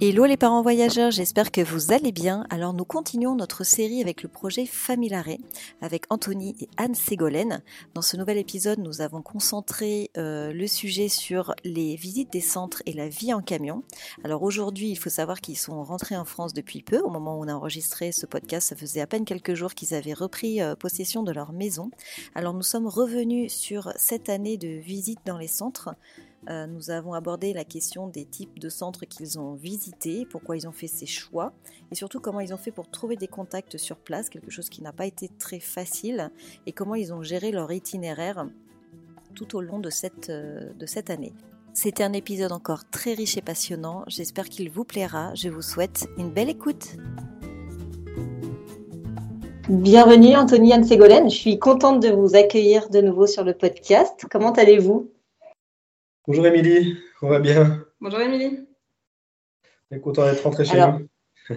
Hello les parents voyageurs, j'espère que vous allez bien. Alors nous continuons notre série avec le projet Familare avec Anthony et Anne Ségolène. Dans ce nouvel épisode, nous avons concentré euh, le sujet sur les visites des centres et la vie en camion. Alors aujourd'hui, il faut savoir qu'ils sont rentrés en France depuis peu. Au moment où on a enregistré ce podcast, ça faisait à peine quelques jours qu'ils avaient repris euh, possession de leur maison. Alors nous sommes revenus sur cette année de visite dans les centres. Euh, nous avons abordé la question des types de centres qu'ils ont visités, pourquoi ils ont fait ces choix, et surtout comment ils ont fait pour trouver des contacts sur place, quelque chose qui n'a pas été très facile, et comment ils ont géré leur itinéraire tout au long de cette, euh, de cette année. C'était un épisode encore très riche et passionnant, j'espère qu'il vous plaira, je vous souhaite une belle écoute. Bienvenue Anthony Anne-Ségolène, je suis contente de vous accueillir de nouveau sur le podcast. Comment allez-vous? Bonjour Émilie, on va bien? Bonjour Émilie. On est content d'être rentré chez nous?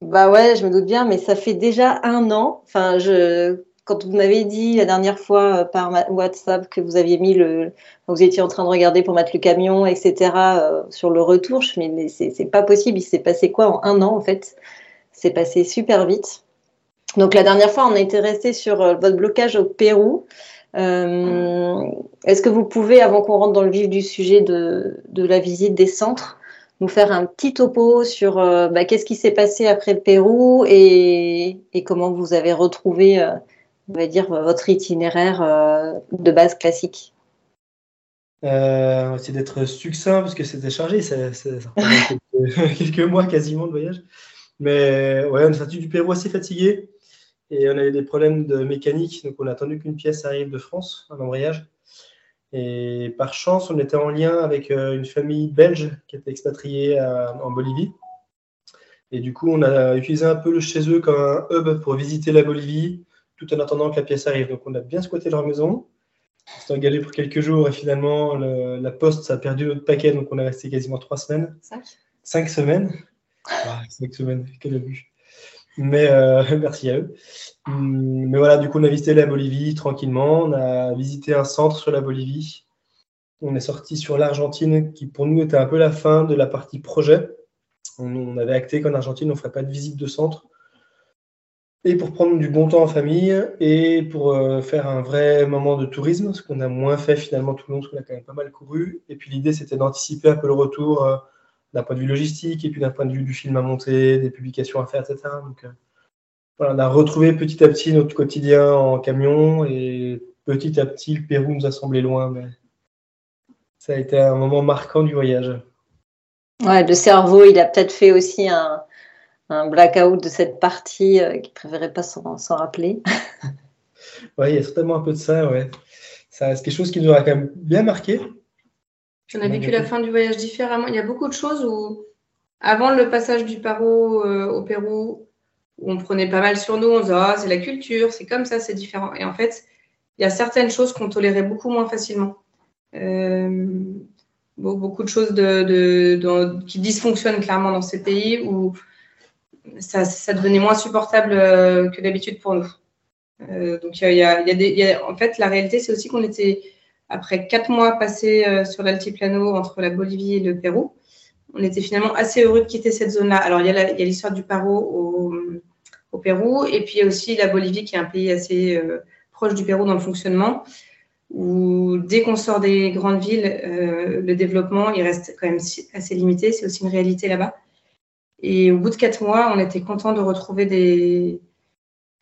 Bah ouais, je me doute bien, mais ça fait déjà un an. Enfin, je, quand vous m'avez dit la dernière fois euh, par WhatsApp que vous aviez mis le, vous étiez en train de regarder pour mettre le camion, etc. Euh, sur le retour, je me mais c'est pas possible. Il s'est passé quoi en un an en fait? C'est passé super vite. Donc la dernière fois, on a été resté sur euh, votre blocage au Pérou. Euh, est-ce que vous pouvez, avant qu'on rentre dans le vif du sujet de, la visite des centres, nous faire un petit topo sur euh, bah, qu'est-ce qui s'est passé après le Pérou et, comment vous avez retrouvé, euh, on va dire, votre itinéraire de base classique? On va essayer d'être succinct parce que c'était chargé, ça, ça, quelques, quelques, mois quasiment de voyage. Mais ouais, on est sorti du Pérou assez fatigué. Et on avait des problèmes de mécanique, donc on a attendu qu'une pièce arrive de France, un embrayage. Et par chance, on était en lien avec euh, une famille belge qui était expatriée en Bolivie. Et du coup, on a utilisé un peu le chez eux comme un hub pour visiter la Bolivie, tout en attendant que la pièce arrive. Donc on a bien squatté leur maison. On s'est engagé pour quelques jours et finalement, la poste a perdu notre paquet, donc on est resté quasiment trois semaines. Cinq Cinq semaines. Ah, cinq semaines, quel abus. Mais euh, merci à eux. Hum, mais voilà, du coup, on a visité la Bolivie tranquillement. On a visité un centre sur la Bolivie. On est sorti sur l'Argentine, qui pour nous était un peu la fin de la partie projet. On, avait acté qu'en Argentine, on ne ferait pas de visite de centre. Et pour prendre du bon temps en famille et pour euh, faire un vrai moment de tourisme, ce qu'on a moins fait finalement tout le long, parce qu'on a quand même pas mal couru. Et puis l'idée, c'était d'anticiper un peu le retour. Euh, d'un point de vue logistique et puis d'un point de vue du film à monter, des publications à faire, etc. Donc, euh, voilà, on a retrouvé petit à petit notre quotidien en camion et petit à petit, le Pérou nous a semblé loin, mais ça a été un moment marquant du voyage. Ouais, le cerveau, il a peut-être fait aussi un, un blackout de cette partie euh, qu'il ne préférait pas s'en rappeler. oui, il y a certainement un peu de ça, ouais. Ça, c'est quelque chose qui nous aura quand même bien marqué. On a vécu la fin du voyage différemment. Il y a beaucoup de choses où, avant le passage du Paro euh, au Pérou, où on prenait pas mal sur nous, on disait ah, c'est la culture, c'est comme ça, c'est différent. Et en fait, il y a certaines choses qu'on tolérait beaucoup moins facilement. Euh, beaucoup de choses de, qui dysfonctionnent clairement dans ces pays où ça, devenait moins supportable euh, que d'habitude pour nous. donc, il y a, en fait, la réalité, c'est aussi qu'on était après quatre mois passés euh, sur l'altiplano entre la Bolivie et le Pérou, on était finalement assez heureux de quitter cette zone-là. Alors, il y a l'histoire du Paro au, Pérou, et puis il y a aussi la Bolivie, qui est un pays assez euh, proche du Pérou dans le fonctionnement, où dès qu'on sort des grandes villes, euh, le développement, il reste quand même assez limité. C'est aussi une réalité là-bas. Et au bout de quatre mois, on était content de retrouver des,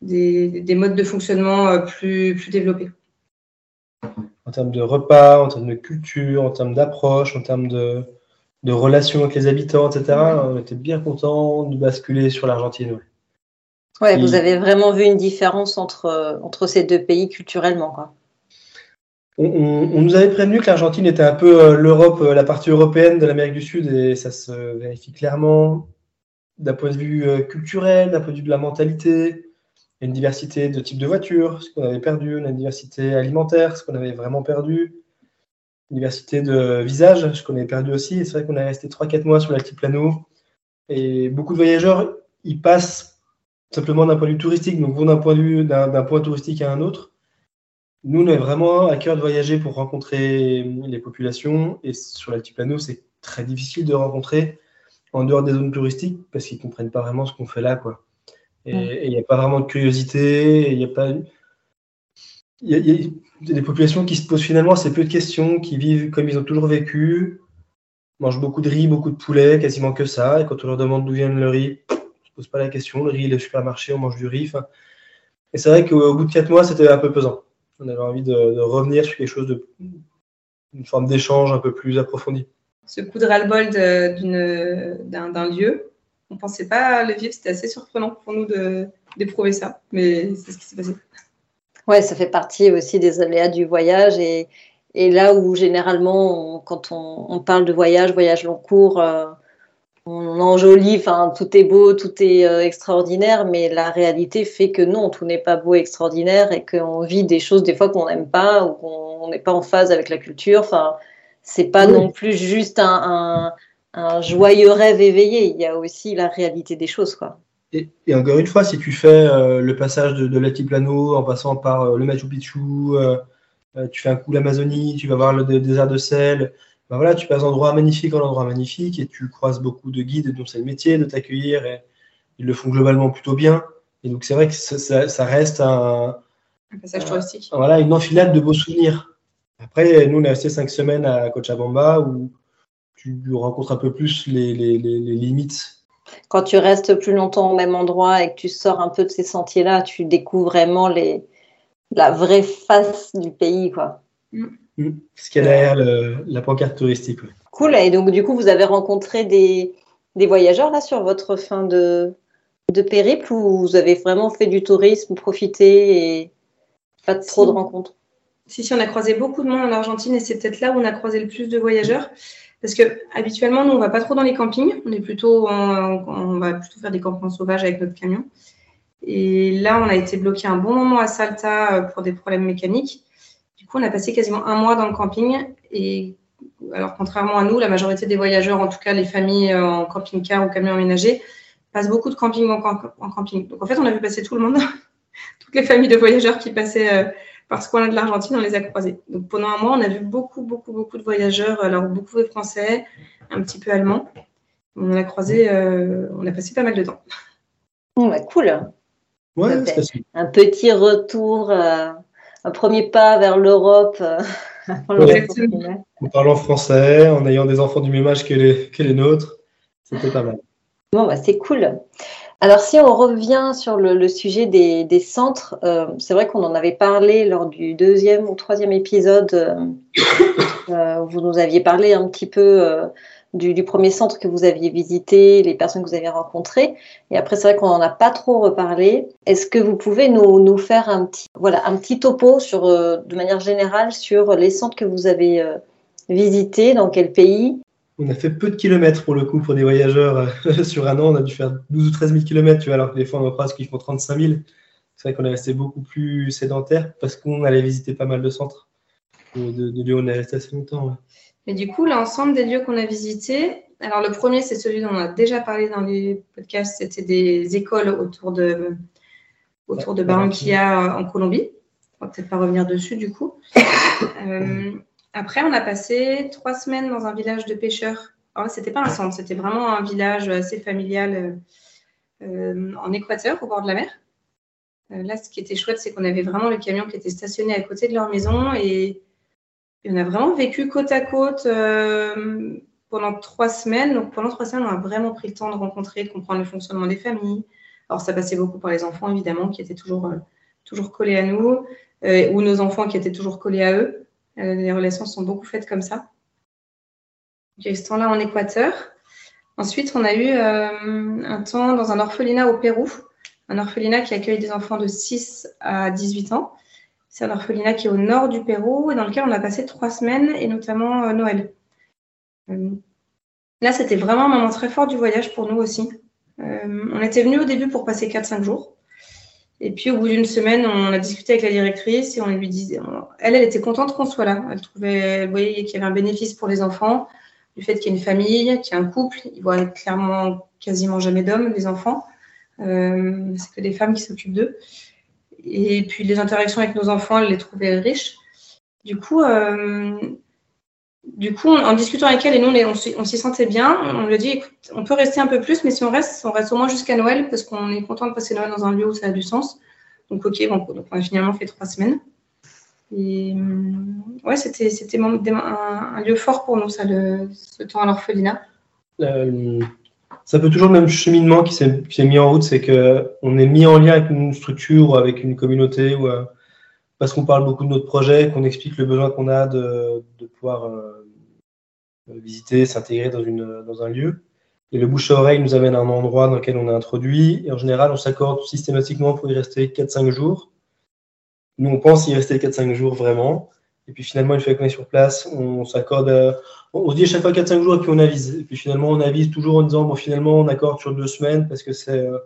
des, modes de fonctionnement plus développés en termes de repas, en termes de culture, en termes d'approche, en termes de, de, relations avec les habitants, etc. On était bien content de basculer sur l'Argentine. Ouais, vous avez vraiment vu une différence entre, entre ces deux pays culturellement. Quoi. On, nous avait prévenu que l'Argentine était un peu euh, l'Europe, euh, la partie européenne de l'Amérique du Sud, et ça se vérifie clairement d'un point de vue euh, culturel, d'un point de vue de la mentalité, il y a une diversité de types de voitures, ce qu'on avait perdu, une diversité alimentaire, ce qu'on avait vraiment perdu. diversité de visages, qu'on est perdu aussi. C'est vrai qu'on est resté 3-4 mois sur l'altiplano. Et beaucoup de voyageurs, ils passent simplement d'un point de vue touristique, donc vont d'un point point touristique à un autre. Nous, on est vraiment à cœur de voyager pour rencontrer les populations. Et sur l'altiplano, c'est très difficile de rencontrer en dehors des zones touristiques parce qu'ils ne comprennent pas vraiment ce qu'on fait là. Quoi. Et il n'y a pas vraiment de curiosité, il n'y a pas. Il y, a des populations qui se posent finalement assez peu de questions, qui vivent comme ils ont toujours vécu, mangent beaucoup de riz, beaucoup de poulet, quasiment que ça. Et quand on leur demande d'où vient le riz, on ne se pose pas la question. Le riz, il est au supermarché, on mange du riz. Et c'est vrai qu'au bout de quatre mois, c'était un peu pesant. On avait envie de, de revenir sur quelque chose de. une forme d'échange un peu plus approfondi ce coup de ras-le-bol d'un lieu. On ne pensait pas le vivre, c'était assez surprenant pour nous d'éprouver ça, mais c'est ce qui s'est passé. Ouais, ça fait partie aussi des aléas du voyage et, et là où généralement, quand on, parle de voyage, voyage long cours, euh, on enjolit, enfin tout est beau, tout est euh, extraordinaire, mais la réalité fait que non, tout n'est pas beau, et extraordinaire et qu'on vit des choses des fois qu'on n'aime pas ou qu'on n'est pas en phase avec la culture. Enfin, c'est pas non plus juste un, joyeux rêve éveillé. Il y a aussi la réalité des choses, quoi. Et, encore une fois, si tu fais euh, le passage de, de l'Atiplano en passant par euh, le Machu Picchu, euh, tu fais un coup l'Amazonie, tu vas voir le désert de sel, ben voilà, tu passes d'endroit magnifique en endroit magnifique et tu croises beaucoup de guides dont c'est le métier de t'accueillir et ils le font globalement plutôt bien. Et donc c'est vrai que ça, reste un, un passage touristique. Voilà, une enfilade de beaux souvenirs. Après, nous, on est resté cinq semaines à Cochabamba où tu rencontres un peu plus les, limites. Quand tu restes plus longtemps au même endroit et que tu sors un peu de ces sentiers-là, tu découvres vraiment les, la vraie face du pays. Quoi. Mm. Mm. Ce qu'il y a derrière la pancarte touristique. Cool. Et donc, du coup, vous avez rencontré des, voyageurs là sur votre fin de, de périple ou vous avez vraiment fait du tourisme, profité et pas trop de rencontres? Si, si, on a croisé beaucoup de monde en Argentine et c'est peut-être là où on a croisé le plus de voyageurs. Parce que habituellement, nous, on va pas trop dans les campings. On est plutôt, on va plutôt faire des campements sauvages avec notre camion. Et là, on a été bloqué un bon moment à Salta euh, pour des problèmes mécaniques. Du coup, on a passé quasiment un mois dans le camping. Et alors, contrairement à nous, la majorité des voyageurs, en tout cas les familles euh, en camping-car ou camion aménagé, passent beaucoup de camping en, camping. Donc, en fait, on a vu passer tout le monde, toutes les familles de voyageurs qui passaient euh, parce qu'on a de l'Argentine, on les a croisés. Donc pendant un mois, on a vu beaucoup, beaucoup, beaucoup de voyageurs, alors beaucoup de Français, un petit peu Allemands. On a croisé, euh, on a passé pas mal de temps. Bah, cool. Ouais, un petit retour, euh, un premier pas vers l'Europe. Euh, en parlant français, en ayant des enfants du même âge que les, que les nôtres, c'était pas mal. Bon, bah, c'est cool. Alors, si on revient sur le, sujet des, centres, euh, c'est vrai qu'on en avait parlé lors du deuxième ou troisième épisode euh, euh, où vous nous aviez parlé un petit peu du, premier centre que vous aviez visité, les personnes que vous avez rencontrées. Et après, c'est vrai qu'on n'en a pas trop reparlé. Est-ce que vous pouvez nous, faire un petit, voilà, un petit topo sur, de manière générale sur les centres que vous avez visités, dans quel pays on a fait peu de kilomètres pour le coup pour des voyageurs euh, sur un an. On a dû faire 12 ou 13 000 kilomètres, tu vois, alors que des fois on en croise qui font 35 000. C'est vrai qu'on est resté beaucoup plus sédentaire parce qu'on allait visiter pas mal de centres de, de, lieux où on est resté assez longtemps. Mais du coup, l'ensemble des lieux qu'on a visités, alors le premier, c'est celui dont on a déjà parlé dans les podcasts, c'était des écoles autour de, autour de Barranquilla en Colombie. On va peut-être pas revenir dessus du coup. Euh, après, on a passé trois semaines dans un village de pêcheurs. Ce c'était pas un centre, c'était vraiment un village assez familial euh, euh, en Équateur, au bord de la mer. Euh, là, ce qui était chouette, c'est qu'on avait vraiment le camion qui était stationné à côté de leur maison et, on a vraiment vécu côte à côte pendant trois semaines. Donc, pendant trois semaines, on a vraiment pris le temps de rencontrer, de comprendre le fonctionnement des familles. Alors, ça passait beaucoup par les enfants, évidemment, qui étaient toujours, toujours collés à nous, ou nos enfants qui étaient toujours collés à eux. Euh, les relations sont beaucoup faites comme ça. J'ai ce temps-là en Équateur. Ensuite, on a eu euh, un temps dans un orphelinat au Pérou, un orphelinat qui accueille des enfants de 6 à 18 ans. C'est un orphelinat qui est au nord du Pérou et dans lequel on a passé trois semaines et notamment euh, Noël. là, c'était vraiment un moment très fort du voyage pour nous aussi. on était venus au début pour passer 4-5 jours. Et puis au bout d'une semaine, on a discuté avec la directrice et on lui disait, elle, elle était contente qu'on soit là. Elle trouvait, elle voyait qu'il y avait un bénéfice pour les enfants, du fait qu'il y ait une famille, qu'il y ait un couple. Ils voient clairement quasiment jamais d'hommes, les enfants. Euh, c'est que des femmes qui s'occupent d'eux. Et puis les interactions avec nos enfants, elle les trouvait riches. Du coup, euh, du coup, en, discutant avec elle et nous, on, s'y sentait bien. On lui a dit, écoute, on peut rester un peu plus, mais si on reste, on reste au moins jusqu'à Noël parce qu'on est content de passer Noël dans un lieu où ça a du sens. Donc, ok, donc on a finalement fait trois semaines. Et euh, ouais, c'était un, lieu fort pour nous, ça, ce temps à l'orphelinat. Euh, c'est un peu toujours le même cheminement qui s'est mis en route, c'est qu'on est mis en lien avec une structure ou avec une communauté ou euh, parce qu'on parle beaucoup de notre projet, qu'on explique le besoin qu'on a de, de pouvoir euh, visiter, s'intégrer dans, dans un lieu. Et le bouche à oreille nous amène à un endroit dans lequel on est introduit. Et en général, on s'accorde systématiquement pour y rester 4-5 jours. Nous, on pense y rester 4-5 jours vraiment. Et puis finalement, une fois qu'on est sur place, on s'accorde. Euh, on se dit à chaque fois 4-5 jours et puis on avise. Et puis finalement, on avise toujours en disant bon, finalement, on accorde sur deux semaines parce que c'est euh,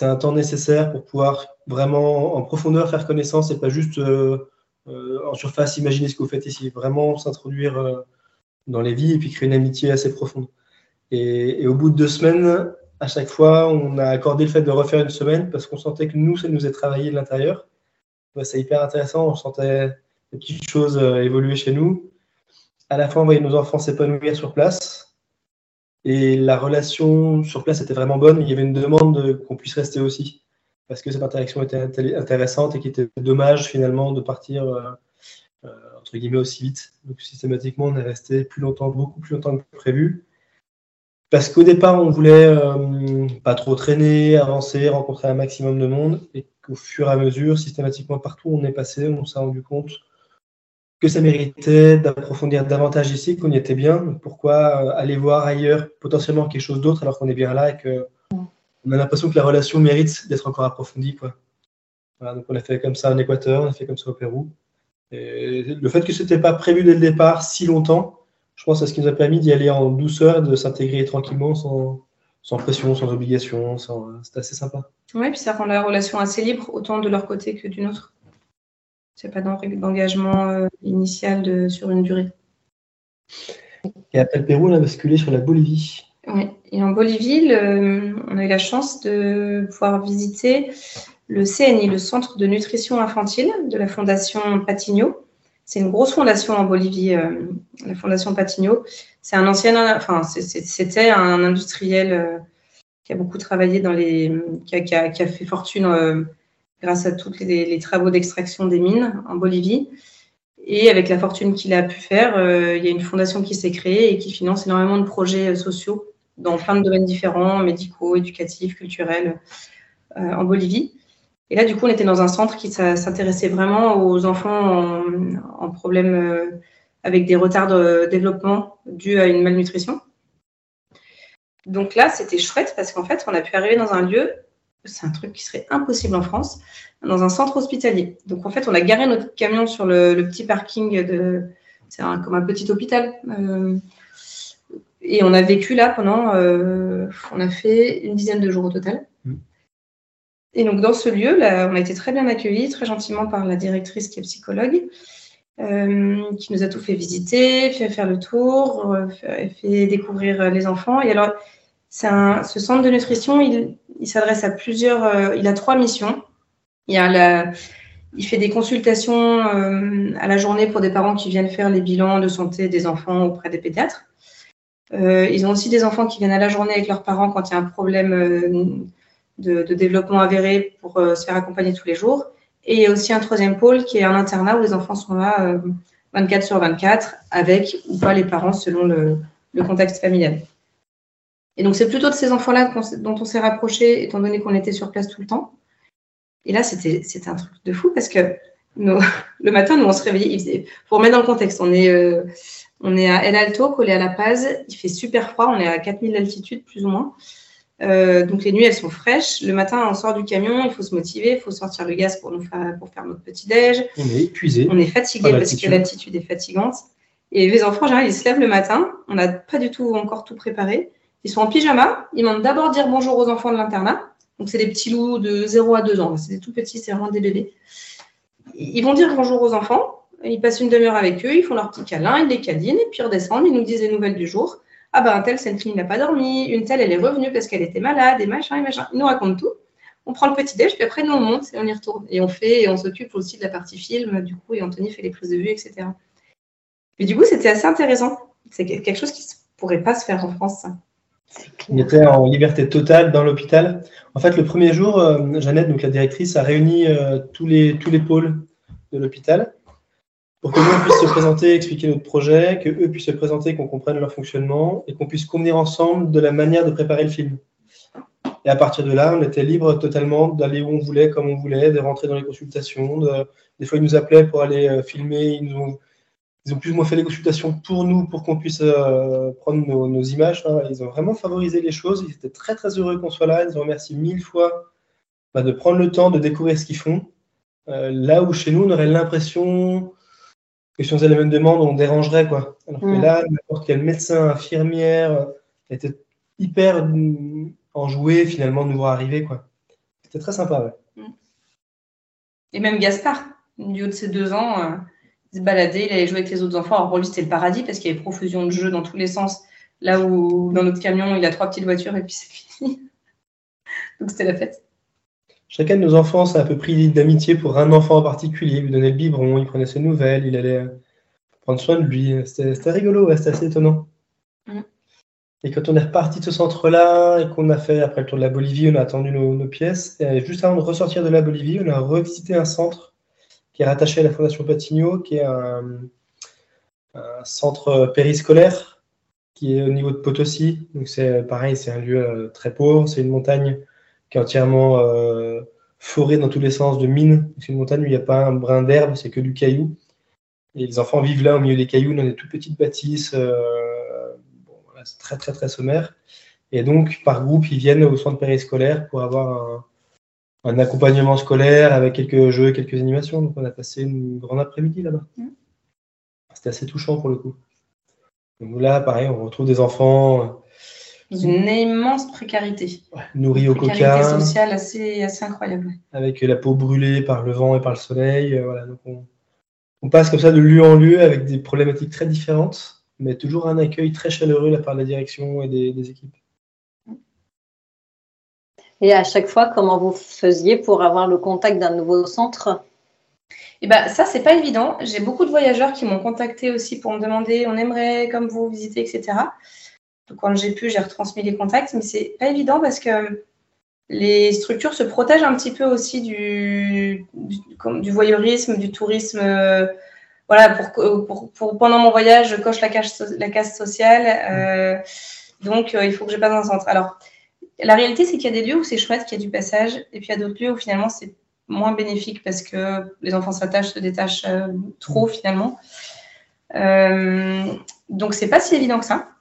un temps nécessaire pour pouvoir vraiment en profondeur faire connaissance et pas juste euh, en surface imaginer ce que vous faites ici. Vraiment s'introduire dans les vies et puis créer une amitié assez profonde. Et, au bout de deux semaines, à chaque fois, on a accordé le fait de refaire une semaine parce qu'on sentait que nous, ça nous est travaillé de l'intérieur. c'est hyper intéressant. On sentait des petites choses euh, évoluer chez nous. À la fois, on voyait nos enfants s'épanouir sur place. Et la relation sur place était vraiment bonne. Il y avait une demande qu'on puisse rester aussi. Parce que cette interaction était intéressante et qu'il était dommage finalement de partir euh, euh, entre guillemets aussi vite. Donc systématiquement, on est resté plus longtemps, beaucoup plus longtemps que prévu. Parce qu'au départ, on voulait pas trop traîner, avancer, rencontrer un maximum de monde, et qu'au fur et à mesure, systématiquement partout où on est passé, on s'est rendu compte que ça méritait d'approfondir davantage ici, qu'on y était bien. Pourquoi euh, aller voir ailleurs potentiellement quelque chose d'autre alors qu'on est bien là et que on a l'impression que la relation mérite d'être encore approfondie. Quoi. donc on a fait comme ça en Équateur, on a fait comme ça au Pérou. Et le fait que ce n'était pas prévu dès le départ si longtemps, je pense que c'est ce qui nous a permis d'y aller en douceur, de s'intégrer tranquillement, sans, sans, pression, sans obligation. C'était assez sympa. Oui, puis ça rend la relation assez libre, autant de leur côté que d'une autre. C'est pas d'engagement euh, initial de, sur une durée. Et après le Pérou, on a basculé sur la Bolivie. Oui, et en Bolivie, on a eu la chance de pouvoir visiter le CNI, le Centre de nutrition infantile de la Fondation Patigno. C'est une grosse fondation en Bolivie, euh, la Fondation Patigno. C'est un ancien, enfin, c'était un industriel euh, qui a beaucoup travaillé dans les, qui a, fait fortune grâce à tous les, travaux d'extraction des mines en Bolivie. Et avec la fortune qu'il a pu faire, euh, il y a une fondation qui s'est créée et qui finance énormément de projets euh, sociaux dans plein de domaines différents, médicaux, éducatifs, culturels, euh, en Bolivie. Et là, du coup, on était dans un centre qui s'intéressait vraiment aux enfants en, problème avec des retards de développement dus à une malnutrition. Donc là, c'était chouette parce qu'en fait, on a pu arriver dans un lieu c'est un truc qui serait impossible en France, dans un centre hospitalier. Donc en fait, on a garé notre camion sur le, petit parking de, c'est comme un petit hôpital. Euh, et on a vécu là pendant, euh, on a fait une dizaine de jours au total. Et donc dans ce lieu, on a été très bien accueillis, très gentiment par la directrice qui est psychologue, euh, qui nous a tout fait visiter, fait faire le tour, fait découvrir les enfants. Et alors, ce centre de nutrition, il, s'adresse à plusieurs. Euh, il a trois missions. Il, fait des consultations euh, à la journée pour des parents qui viennent faire les bilans de santé des enfants auprès des pédiatres. Euh, ils ont aussi des enfants qui viennent à la journée avec leurs parents quand il y a un problème de, développement avéré pour se faire accompagner tous les jours. Et il y a aussi un troisième pôle qui est un internat où les enfants sont là 24 sur 24 avec ou pas les parents selon le contexte familial. Et donc, c'est plutôt de ces enfants-là dont on s'est rapproché, étant donné qu'on était sur place tout le temps. Et là, c'était un truc de fou parce que le matin, nous, on se réveillait. Il pour remettre dans le contexte, on est, euh, on est à El Alto, collé à La Paz. Il fait super froid. On est à 4000 d'altitude, plus ou moins. Euh, donc, les nuits, elles sont fraîches. Le matin, on sort du camion. Il faut se motiver. Il faut sortir le gaz pour, nous faire, pour faire notre petit-déj. On est épuisé. On est fatigué parce que l'altitude est fatigante. Et les enfants, en général, ils se lèvent le matin. On n'a pas du tout encore tout préparé. Ils sont en pyjama, ils demandent d'abord dire bonjour aux enfants de l'internat. Donc, c'est des petits loups de 0 à 2 ans. C'est des tout petits, c'est vraiment des bébés. Ils vont dire bonjour aux enfants. Ils passent une demi-heure avec eux, ils font leur petit câlin, ils les câlinent, et puis ils redescendent, ils nous disent les nouvelles du jour. Ah ben, un tel, cette fille n'a pas dormi, une telle, elle est revenue parce qu'elle était malade, et machin, et machin. Ils nous racontent tout. On prend le petit déj, puis après, nous, on monte et on y retourne. Et on fait, et on s'occupe aussi de la partie film, du coup, et Anthony fait les prises de vue, etc. Et du coup, c'était assez intéressant. C'est quelque chose qui ne pourrait pas se faire en France, ça. Il était en liberté totale dans l'hôpital. En fait, le premier jour, euh, Jeannette, donc la directrice, a réuni euh, tous, les, tous les pôles de l'hôpital pour que nous puissions se présenter, expliquer notre projet, que eux puissent se présenter, qu'on comprenne leur fonctionnement et qu'on puisse convenir ensemble de la manière de préparer le film. Et à partir de là, on était libre totalement d'aller où on voulait, comme on voulait, de rentrer dans les consultations. Des fois, ils nous appelaient pour aller euh, filmer. Ils, ont, plus ou moins fait les consultations pour nous, pour qu'on puisse euh, prendre nos, images. Ils ont vraiment favorisé les choses. Ils étaient très, très heureux qu'on soit là. Ils nous remercient mille fois bah, de prendre le temps de découvrir ce qu'ils font. Euh, là où chez nous, on aurait l'impression que si on faisait la même demande, on dérangerait. Quoi. Alors que mm. là, n'importe quel médecin, infirmière, était hyper enjoué finalement de nous voir arriver. Quoi. C'était très sympa. Mm. Et même Gaspard, du haut de ses deux ans, euh, il se baladait, il allait jouer avec les autres enfants. Alors pour lui, c'était le paradis parce qu'il y avait profusion de jeux dans tous les sens. Là où dans notre camion, il a trois petites voitures et puis c'est fini. Donc c'était la fête. Chacun de nos enfants s'est un peu pris d'amitié pour un enfant en particulier. Il lui donnait le biberon, il prenait ses nouvelles, il allait prendre soin de lui. C'était rigolo, c'était assez étonnant. Et quand on est reparti de ce centre-là et qu'on a fait, après le tour de la Bolivie, on a attendu nos, pièces. Et juste avant de ressortir de la Bolivie, on a revisité un centre qui est rattaché à la Fondation Patigno, qui est un, centre périscolaire qui est au niveau de Potosi. Donc c'est pareil, c'est un lieu euh, très pauvre, c'est une montagne qui est entièrement euh, forée dans tous les sens de mines. C'est une montagne où il n'y a pas un brin d'herbe, c'est que du caillou. Et les enfants vivent là au milieu des cailloux dans des toutes petites bâtisses. Euh, c'est très très très sommaire. Et donc, par groupe, ils viennent au centre périscolaire pour avoir un, accompagnement scolaire avec quelques jeux, quelques animations. Donc, on a passé une grande après-midi là-bas. Mm. C'était assez touchant pour le coup. Donc là, pareil, on retrouve des enfants. Dans une immense précarité. nourris au coca. Précarité sociale assez, assez incroyable. Avec la peau brûlée par le vent et par le soleil. Euh, voilà, donc on, on passe comme ça de lieu en lieu avec des problématiques très différentes mais toujours un accueil très chaleureux de la part de la direction et des, équipes. Et à chaque fois, comment vous faisiez pour avoir le contact d'un nouveau centre? Eh ben, ça, c'est pas évident. J'ai beaucoup de voyageurs qui m'ont contacté aussi pour me demander on aimerait comme vous visiter, etc. Donc, quand j'ai pu, j'ai retransmis les contacts, mais c'est pas évident parce que les structures se protègent un petit peu aussi du, du, voyeurisme, du tourisme euh, voilà, pour, pour, pendant mon voyage, je coche la case, la case sociale. Euh, donc, euh, il faut que je passe un centre. Alors, la réalité, c'est qu'il y a des lieux où c'est chouette, qu'il y a du passage, et puis il y a d'autres lieux où finalement c'est moins bénéfique parce que les enfants s'attachent, se détachent trop finalement. donc, c'est pas si évident que ça.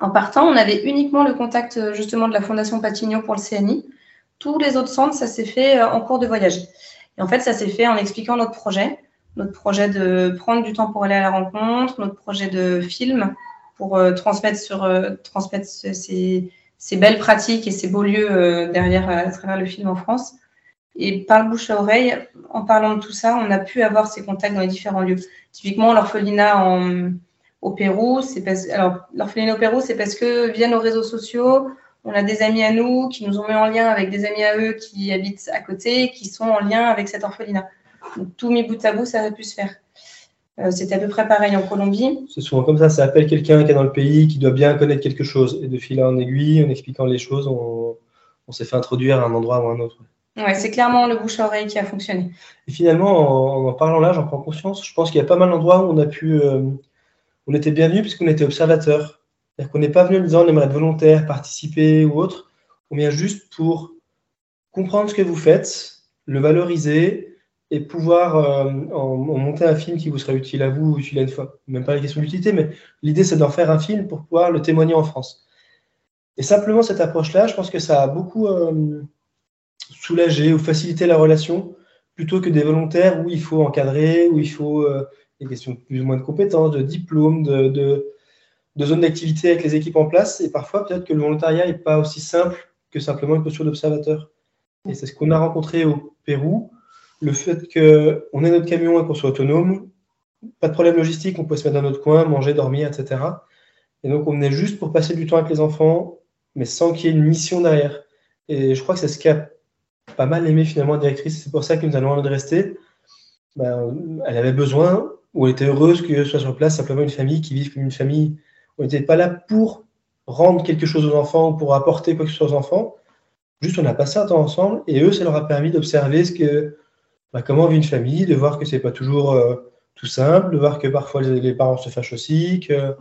En partant, on avait uniquement le contact justement de la Fondation Patignon pour le CNI. Tous les autres centres, ça s'est fait en cours de voyage. Et en fait, ça s'est fait en expliquant notre projet notre projet de prendre du temps pour aller à la rencontre, notre projet de film pour euh, transmettre, euh, ces, belles pratiques et ces beaux lieux euh, derrière à travers le film en France. Et par le bouche à oreille, en parlant de tout ça, on a pu avoir ces contacts dans les différents lieux. Typiquement, l'orphelinat au Pérou, c'est parce, alors l'orphelinat au Pérou, c'est parce que via nos réseaux sociaux, on a des amis à nous qui nous ont mis en lien avec des amis à eux qui habitent à côté, qui sont en lien avec cet orphelinat tout mis bout à bout, ça aurait pu se faire. Euh, c'était à peu près pareil en Colombie. C'est souvent comme ça, ça appelle quelqu'un qui est dans le pays, qui doit bien connaître quelque chose. Et de fil en aiguille, en expliquant les choses, on, s'est fait introduire à un endroit ou à un autre. Ouais, c'est clairement le bouche à oreille qui a fonctionné. Et finalement, en, parlant là, j'en prends conscience. Je pense qu'il y a pas mal d'endroits où on a pu. Euh, on était bienvenus puisqu'on était observateur. C'est-à-dire qu'on n'est pas venu en disant on aimerait être volontaire, participer ou autre. On vient juste pour comprendre ce que vous faites, le valoriser, et pouvoir euh, en, monter un film qui vous serait utile à vous ou utile à une fois. Même pas la question d'utilité, mais l'idée c'est d'en faire un film pour pouvoir le témoigner en France. Et simplement cette approche-là, je pense que ça a beaucoup euh, soulagé ou facilité la relation plutôt que des volontaires où il faut encadrer, où il faut euh, des questions plus ou moins de compétences, de diplômes, de, de, zones d'activité avec les équipes en place. Et parfois, peut-être que le volontariat n'est pas aussi simple que simplement une posture d'observateur. Et c'est ce qu'on a rencontré au Pérou. Le fait qu'on ait notre camion et qu'on soit autonome, pas de problème logistique, on peut se mettre dans notre coin, manger, dormir, etc. Et donc, on venait juste pour passer du temps avec les enfants, mais sans qu'il y ait une mission derrière. Et je crois que c'est ce qu'a pas mal aimé finalement la directrice. C'est pour ça que nous allons de rester. Ben, elle avait besoin, elle était heureuse que soit sur place simplement une famille qui vive comme une famille. On n'était pas là pour rendre quelque chose aux enfants ou pour apporter quoi que ce soit aux enfants. Juste, on a passé un temps ensemble et eux, ça leur a permis d'observer ce que, ben, comment vit une famille, de voir que c'est pas toujours euh, tout simple, de voir que parfois les, parents se fâchent aussi, que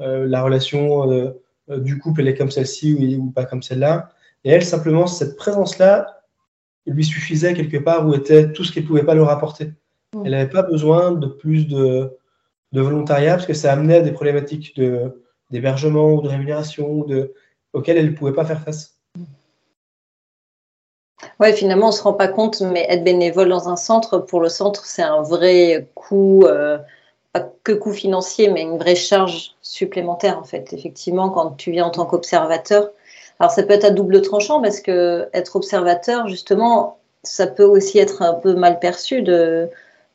euh, la relation euh, du couple elle est comme celle-ci ou, ou, pas comme celle-là. Et elle, simplement, cette présence-là lui suffisait quelque part où était tout ce qu'elle ne pouvait pas leur apporter. Elle n'avait pas besoin de plus de, de, volontariat parce que ça amenait à des problématiques d'hébergement ou de rémunération de, auxquelles elle ne pouvait pas faire face. Oui, finalement, on ne se rend pas compte, mais être bénévole dans un centre, pour le centre, c'est un vrai coût, euh, pas que coût financier, mais une vraie charge supplémentaire, en fait. Effectivement, quand tu viens en tant qu'observateur, alors ça peut être à double tranchant parce que être observateur, justement, ça peut aussi être un peu mal perçu de,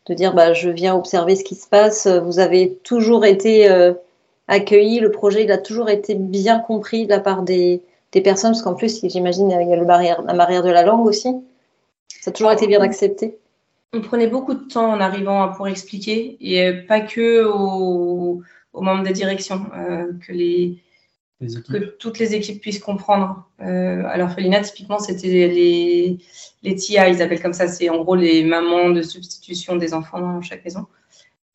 de dire bah, je viens observer ce qui se passe. Vous avez toujours été euh, accueilli, le projet il a toujours été bien compris de la part des, des personnes, parce qu'en plus, j'imagine, il y a le barrière, la barrière de la langue aussi. Ça a toujours été bien accepté. On prenait beaucoup de temps en arrivant pour expliquer, et pas que aux, aux membres des directions, euh, que les, que toutes les équipes puissent comprendre. Euh, alors, Felina, typiquement, c'était les, les TIA, ils appellent comme ça, c'est en gros les mamans de substitution des enfants dans chaque maison.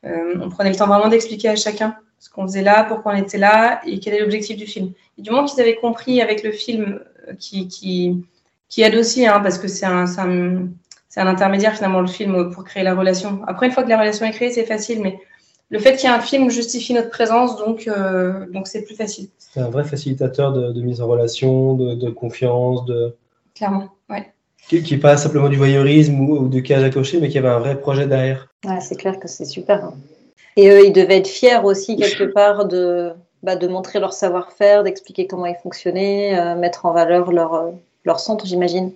Euh, on prenait le temps vraiment d'expliquer à chacun ce qu'on faisait là, pourquoi on était là et quel est l'objectif du film. Et du moment qu'ils avaient compris avec le film, euh, qui, qui, qui aide aussi, hein, parce que c'est un, un, un, intermédiaire finalement le film pour créer la relation. Après, une fois que la relation est créée, c'est facile, mais le fait qu'il y ait un film justifie notre présence, donc euh, donc c'est plus facile. C'est un vrai facilitateur de, de, mise en relation, de, de confiance, de. Clairement, ouais. Qui n'est pas simplement du voyeurisme ou, ou, de cage à cocher, mais qui avait un vrai projet derrière. Ouais, c'est clair que c'est super. Hein. Et eux, ils devaient être fiers aussi quelque part de bah, de montrer leur savoir-faire, d'expliquer comment ils fonctionnaient, euh, mettre en valeur leur euh, leur centre, j'imagine.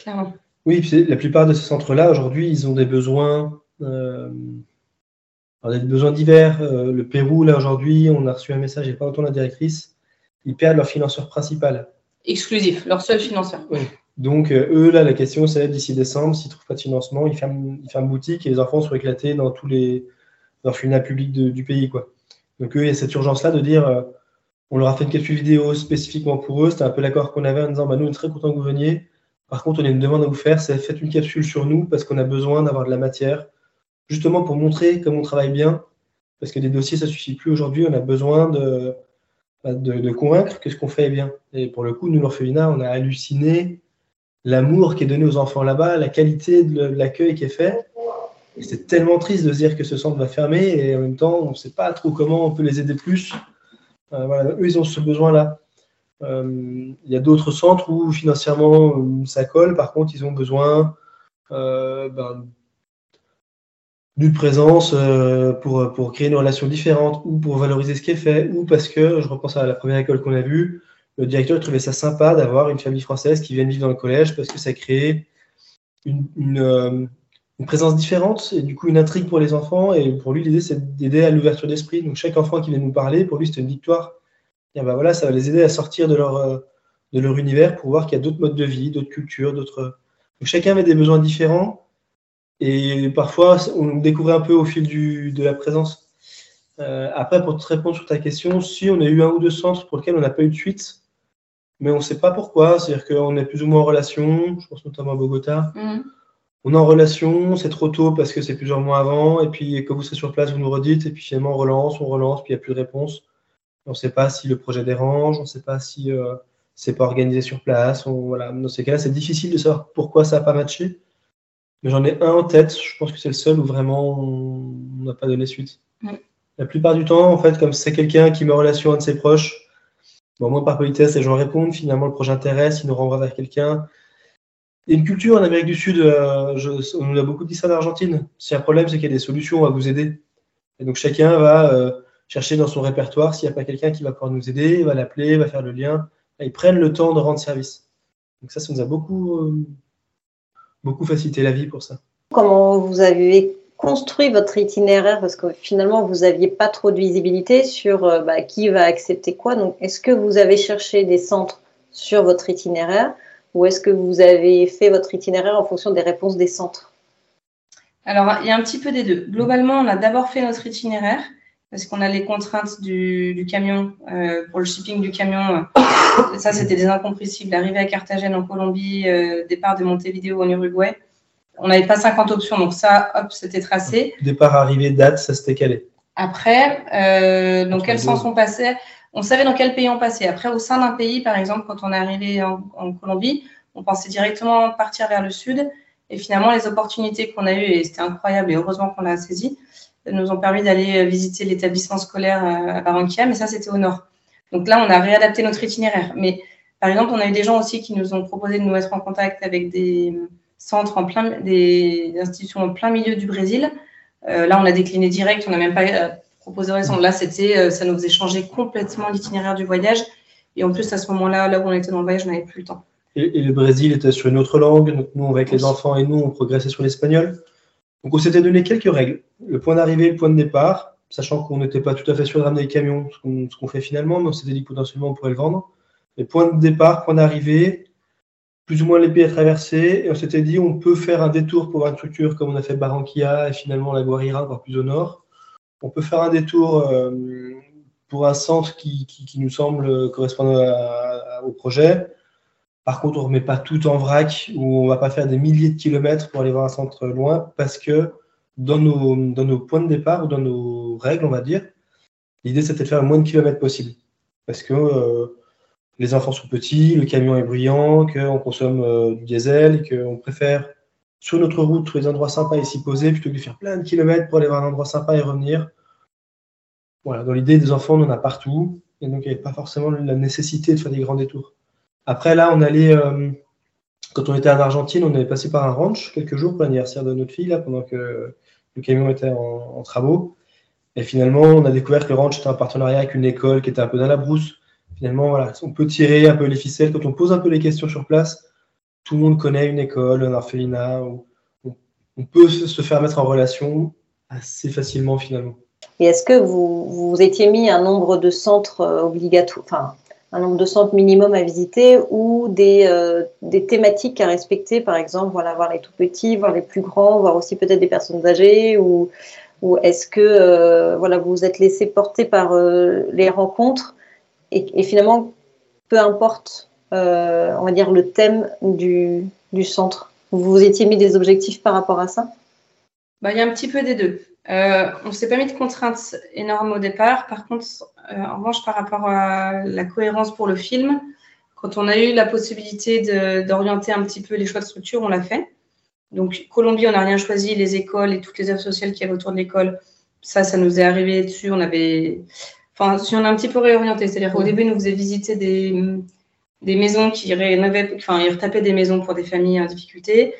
Clairement. Oui, la plupart de ces centres-là aujourd'hui, ils ont des besoins. Euh, alors, des besoins divers. Euh, le Pérou, là, aujourd'hui, on a reçu un message, il n'y a pas longtemps, la directrice, ils perdent leur financeur principal. Exclusif, leur seul financeur. Oui. Donc, euh, eux, là, la question, c'est d'ici décembre, s'ils ne trouvent pas de financement, ils ferment, ils ferment boutique et les enfants sont éclatés dans tous les orphelinats publics de, du pays. Quoi. Donc, eux, il y a cette urgence-là de dire euh, on leur a fait une capsule vidéo spécifiquement pour eux. C'était un peu l'accord qu'on avait en disant bah, nous, on est très contents que vous veniez. Par contre, on a une demande à vous faire c'est faites une capsule sur nous parce qu'on a besoin d'avoir de la matière justement pour montrer comment on travaille bien, parce que des dossiers, ça ne suffit plus aujourd'hui, on a besoin de, bah, de, de convaincre que ce qu'on fait est bien. Et pour le coup, nous, l'orphelinat, on a halluciné l'amour qui est donné aux enfants là-bas, la qualité de l'accueil qui est fait. C'est tellement triste de dire que ce centre va fermer et en même temps, on ne sait pas trop comment on peut les aider plus. Euh, voilà, eux, ils ont ce besoin-là. Euh, il y a d'autres centres où financièrement ça colle, par contre, ils ont besoin euh, ben, d'une présence euh, pour, pour créer une relation différente ou pour valoriser ce qui est fait ou parce que, je repense à la première école qu'on a vue, le directeur trouvait ça sympa d'avoir une famille française qui vient vivre dans le collège parce que ça crée une, une, euh, présence différente et du coup une intrigue pour les enfants. Et pour lui, l'idée, c'est d'aider à l'ouverture d'esprit. Donc chaque enfant qui vient nous parler, pour lui, c'est une victoire. Et ben voilà, ça va les aider à sortir de leur, euh, de leur univers pour voir qu'il y a d'autres modes de vie, d'autres cultures, d'autres. Donc chacun avait des besoins différents et parfois, on découvrait un peu au fil du, de la présence. Euh, après, pour te répondre sur ta question, si on a eu un ou deux centres pour lesquels on n'a pas eu de suite, mais on ne sait pas pourquoi. C'est-à-dire qu'on est plus ou moins en relation, je pense notamment à Bogota. Mmh. On est en relation, c'est trop tôt parce que c'est plusieurs mois avant, et puis quand vous serez sur place, vous nous redites, et puis finalement on relance, on relance, puis il n'y a plus de réponse. On ne sait pas si le projet dérange, on ne sait pas si euh, c'est pas organisé sur place. On, voilà. Dans ces cas-là, c'est difficile de savoir pourquoi ça n'a pas matché. Mais j'en ai un en tête, je pense que c'est le seul où vraiment on n'a pas donné suite. La plupart du temps, en fait, comme c'est quelqu'un qui met en relation un de ses proches, bon, moi par politesse, les gens répondent, finalement le projet intéresse, il nous renvoie vers quelqu'un. Il y a une culture en Amérique du Sud, euh, je, on nous a beaucoup dit ça en Argentine. Si un problème, c'est qu'il y a des solutions à vous aider. Et donc chacun va euh, chercher dans son répertoire s'il n'y a pas quelqu'un qui va pouvoir nous aider, va l'appeler, va faire le lien. Et ils prennent le temps de rendre service. Donc ça, ça nous a beaucoup. Euh, beaucoup facilité la vie pour ça. Comment vous avez construit votre itinéraire? Parce que finalement, vous n'aviez pas trop de visibilité sur euh, bah, qui va accepter quoi. Donc, est-ce que vous avez cherché des centres sur votre itinéraire? Ou est-ce que vous avez fait votre itinéraire en fonction des réponses des centres? Alors, il y a un petit peu des deux. Globalement, on a d'abord fait notre itinéraire parce qu'on a les contraintes du, camion euh, pour le shipping du camion. ça, c'était des incompressibles. Arrivée à Carthagène en Colombie, euh, départ de Montevideo en Uruguay. On n'avait pas 50 options, donc ça, hop, c'était tracé. Départ, arrivée, date, ça s'était calé. Après, euh, dans quel sens on passait? On savait dans quel pays on passait. Après, au sein d'un pays, par exemple, quand on est arrivé en, en, Colombie, on pensait directement partir vers le sud. Et finalement, les opportunités qu'on a eues, et c'était incroyable, et heureusement qu'on l'a saisi, nous ont permis d'aller visiter l'établissement scolaire euh, à Barranquilla, mais ça, c'était au nord. Donc là, on a réadapté notre itinéraire. Mais par exemple, on a eu des gens aussi qui nous ont proposé de nous mettre en contact avec des centres en plein, des, institutions en plein milieu du Brésil. Euh, là, on a décliné direct, on n'a même pas euh, proposé raison. Là, c'était, ça nous faisait changer complètement l'itinéraire du voyage. Et en plus, à ce moment-là, là où on était dans le voyage, on n'avait plus le temps. Et, le Brésil était sur une autre langue. Donc nous, avec les enfants et nous, on progressait sur l'espagnol. Donc on s'était donné quelques règles. Le point d'arrivée, le point de départ, sachant qu'on n'était pas tout à fait sûr de ramener les camions, ce qu'on fait finalement, mais on s'était dit que potentiellement on pourrait le vendre. Les points de départ, point d'arrivée, plus ou moins les pays à traverser, et on s'était dit on peut faire un détour pour une structure comme on a fait Barranquilla et finalement la Guarira, encore plus au nord. On peut faire un détour euh, pour un centre qui, nous semble correspondre au projet. Par contre, on ne remet pas tout en vrac ou on ne va pas faire des milliers de kilomètres pour aller voir un centre loin parce que dans nos, points de départ ou dans nos règles, on va dire, l'idée c'était de faire le moins de kilomètres possible. Parce que euh, les enfants sont petits, le camion est bruyant, qu'on consomme euh, du diesel, qu'on préfère sur notre route trouver des endroits sympas et s'y poser plutôt que de faire plein de kilomètres pour aller voir un endroit sympa et revenir. Voilà, dans l'idée des enfants, on en a partout. Et donc, il n'y avait pas forcément la nécessité de faire des grands détours. Après, là, on allait, euh, quand on était en Argentine, on avait passé par un ranch quelques jours pour l'anniversaire de notre fille, là, pendant que le camion était en, travaux. Et finalement, on a découvert que le ranch était en partenariat avec une école qui était un peu dans la brousse. Finalement, voilà, on peut tirer un peu les ficelles. Quand on pose un peu les questions sur place, tout le monde connaît une école, un orphelinat. on, peut se faire mettre en relation assez facilement finalement. Et est-ce que vous, vous étiez mis un nombre de centres euh, obligatoires, un nombre de centres minimum à visiter ou des, euh, des, thématiques à respecter, par exemple, voilà, voir les tout petits, voir les plus grands, voir aussi peut-être des personnes âgées ou, ou est-ce que euh, voilà, vous vous êtes laissé porter par euh, les rencontres et, finalement, peu importe, on va dire, le thème du, du centre, vous vous étiez mis des objectifs par rapport à ça? Bah, Il y a un petit peu des deux. On ne s'est pas mis de contraintes énormes au départ. Par contre, euh, en revanche, par rapport à la cohérence pour le film, quand on a eu la possibilité d'orienter un petit peu les choix de structure, on l'a fait. Donc, Colombie, on n'a rien choisi, les écoles et toutes les œuvres sociales qui y avait autour de l'école, ça, ça nous est arrivé dessus. On avait. Enfin, si on a un petit peu réorienté, c'est-à-dire qu'au début, nous faisait visiter des, des maisons qui rénovaient, enfin, ils retapaient des maisons pour des familles en difficulté.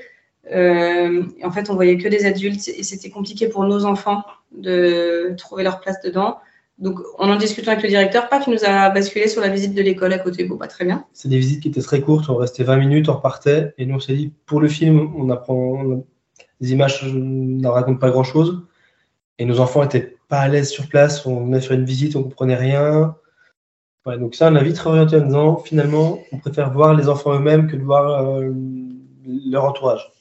Euh, en fait, on voyait que des adultes et c'était compliqué pour nos enfants de trouver leur place dedans. Donc, en en discutant avec le directeur, paf, il nous a basculé sur la visite de l'école à côté. Bon, pas bah, très bien. C'est des visites qui étaient très courtes. On restait 20 minutes, on repartait. Et nous, on s'est dit, pour le film, on apprend. Les images ne racontent pas grand-chose. Et nos enfants étaient pas à l'aise sur place. On venait sur une visite, on comprenait rien. donc ça, on a vite réorienté en disant, finalement, on préfère voir les enfants eux-mêmes que de voir euh, leur entourage.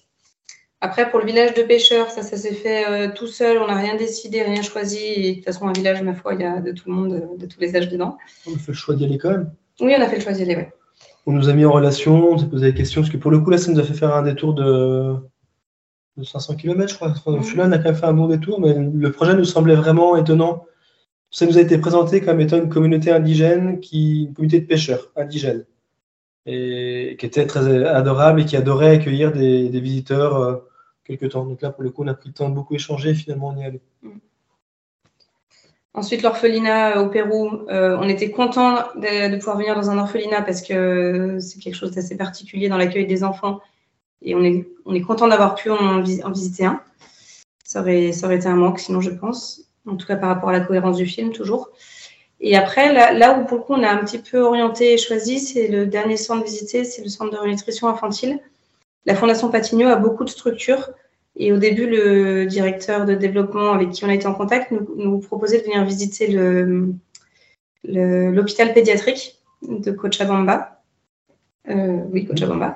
Après, pour le village de pêcheurs, ça, ça s'est fait euh, tout seul. On n'a rien décidé, rien choisi. Et de toute façon, un village, ma foi, il y a de tout le monde, de, tous les âges dedans. On a fait le choix d'y aller quand même. Oui, on a fait le choix d'y aller, oui. On nous a mis en relation, on s'est posé des questions. Parce que pour le coup, là, ça nous a fait faire un détour de, 500 km, je crois. Enfin, Celui-là, on a quand même fait un bon détour, mais le projet nous semblait vraiment étonnant. Ça nous a été présenté comme étant une communauté indigène, qui, une communauté de pêcheurs indigènes, et qui était très adorable et qui adorait accueillir des, visiteurs. Euh, quelques temps. Donc là, pour le coup, on a pris le temps de beaucoup échanger et finalement, on y est allé. Mm. Ensuite, l'orphelinat euh, au Pérou, euh, on était content de, pouvoir venir dans un orphelinat parce que c'est quelque chose d'assez particulier dans l'accueil des enfants. Et on est, on est content d'avoir pu en, visiter un. Ça aurait, été un manque, sinon, je pense. En tout cas, par rapport à la cohérence du film, toujours. Et après, là, là, où pour le coup, on a un petit peu orienté et choisi, c'est le dernier centre visité, c'est le centre de nutrition infantile la Fondation Patigno a beaucoup de structures. Et au début, le directeur de développement avec qui on a été en contact nous, proposait de venir visiter l'hôpital pédiatrique de Cochabamba. Euh, oui, Cochabamba.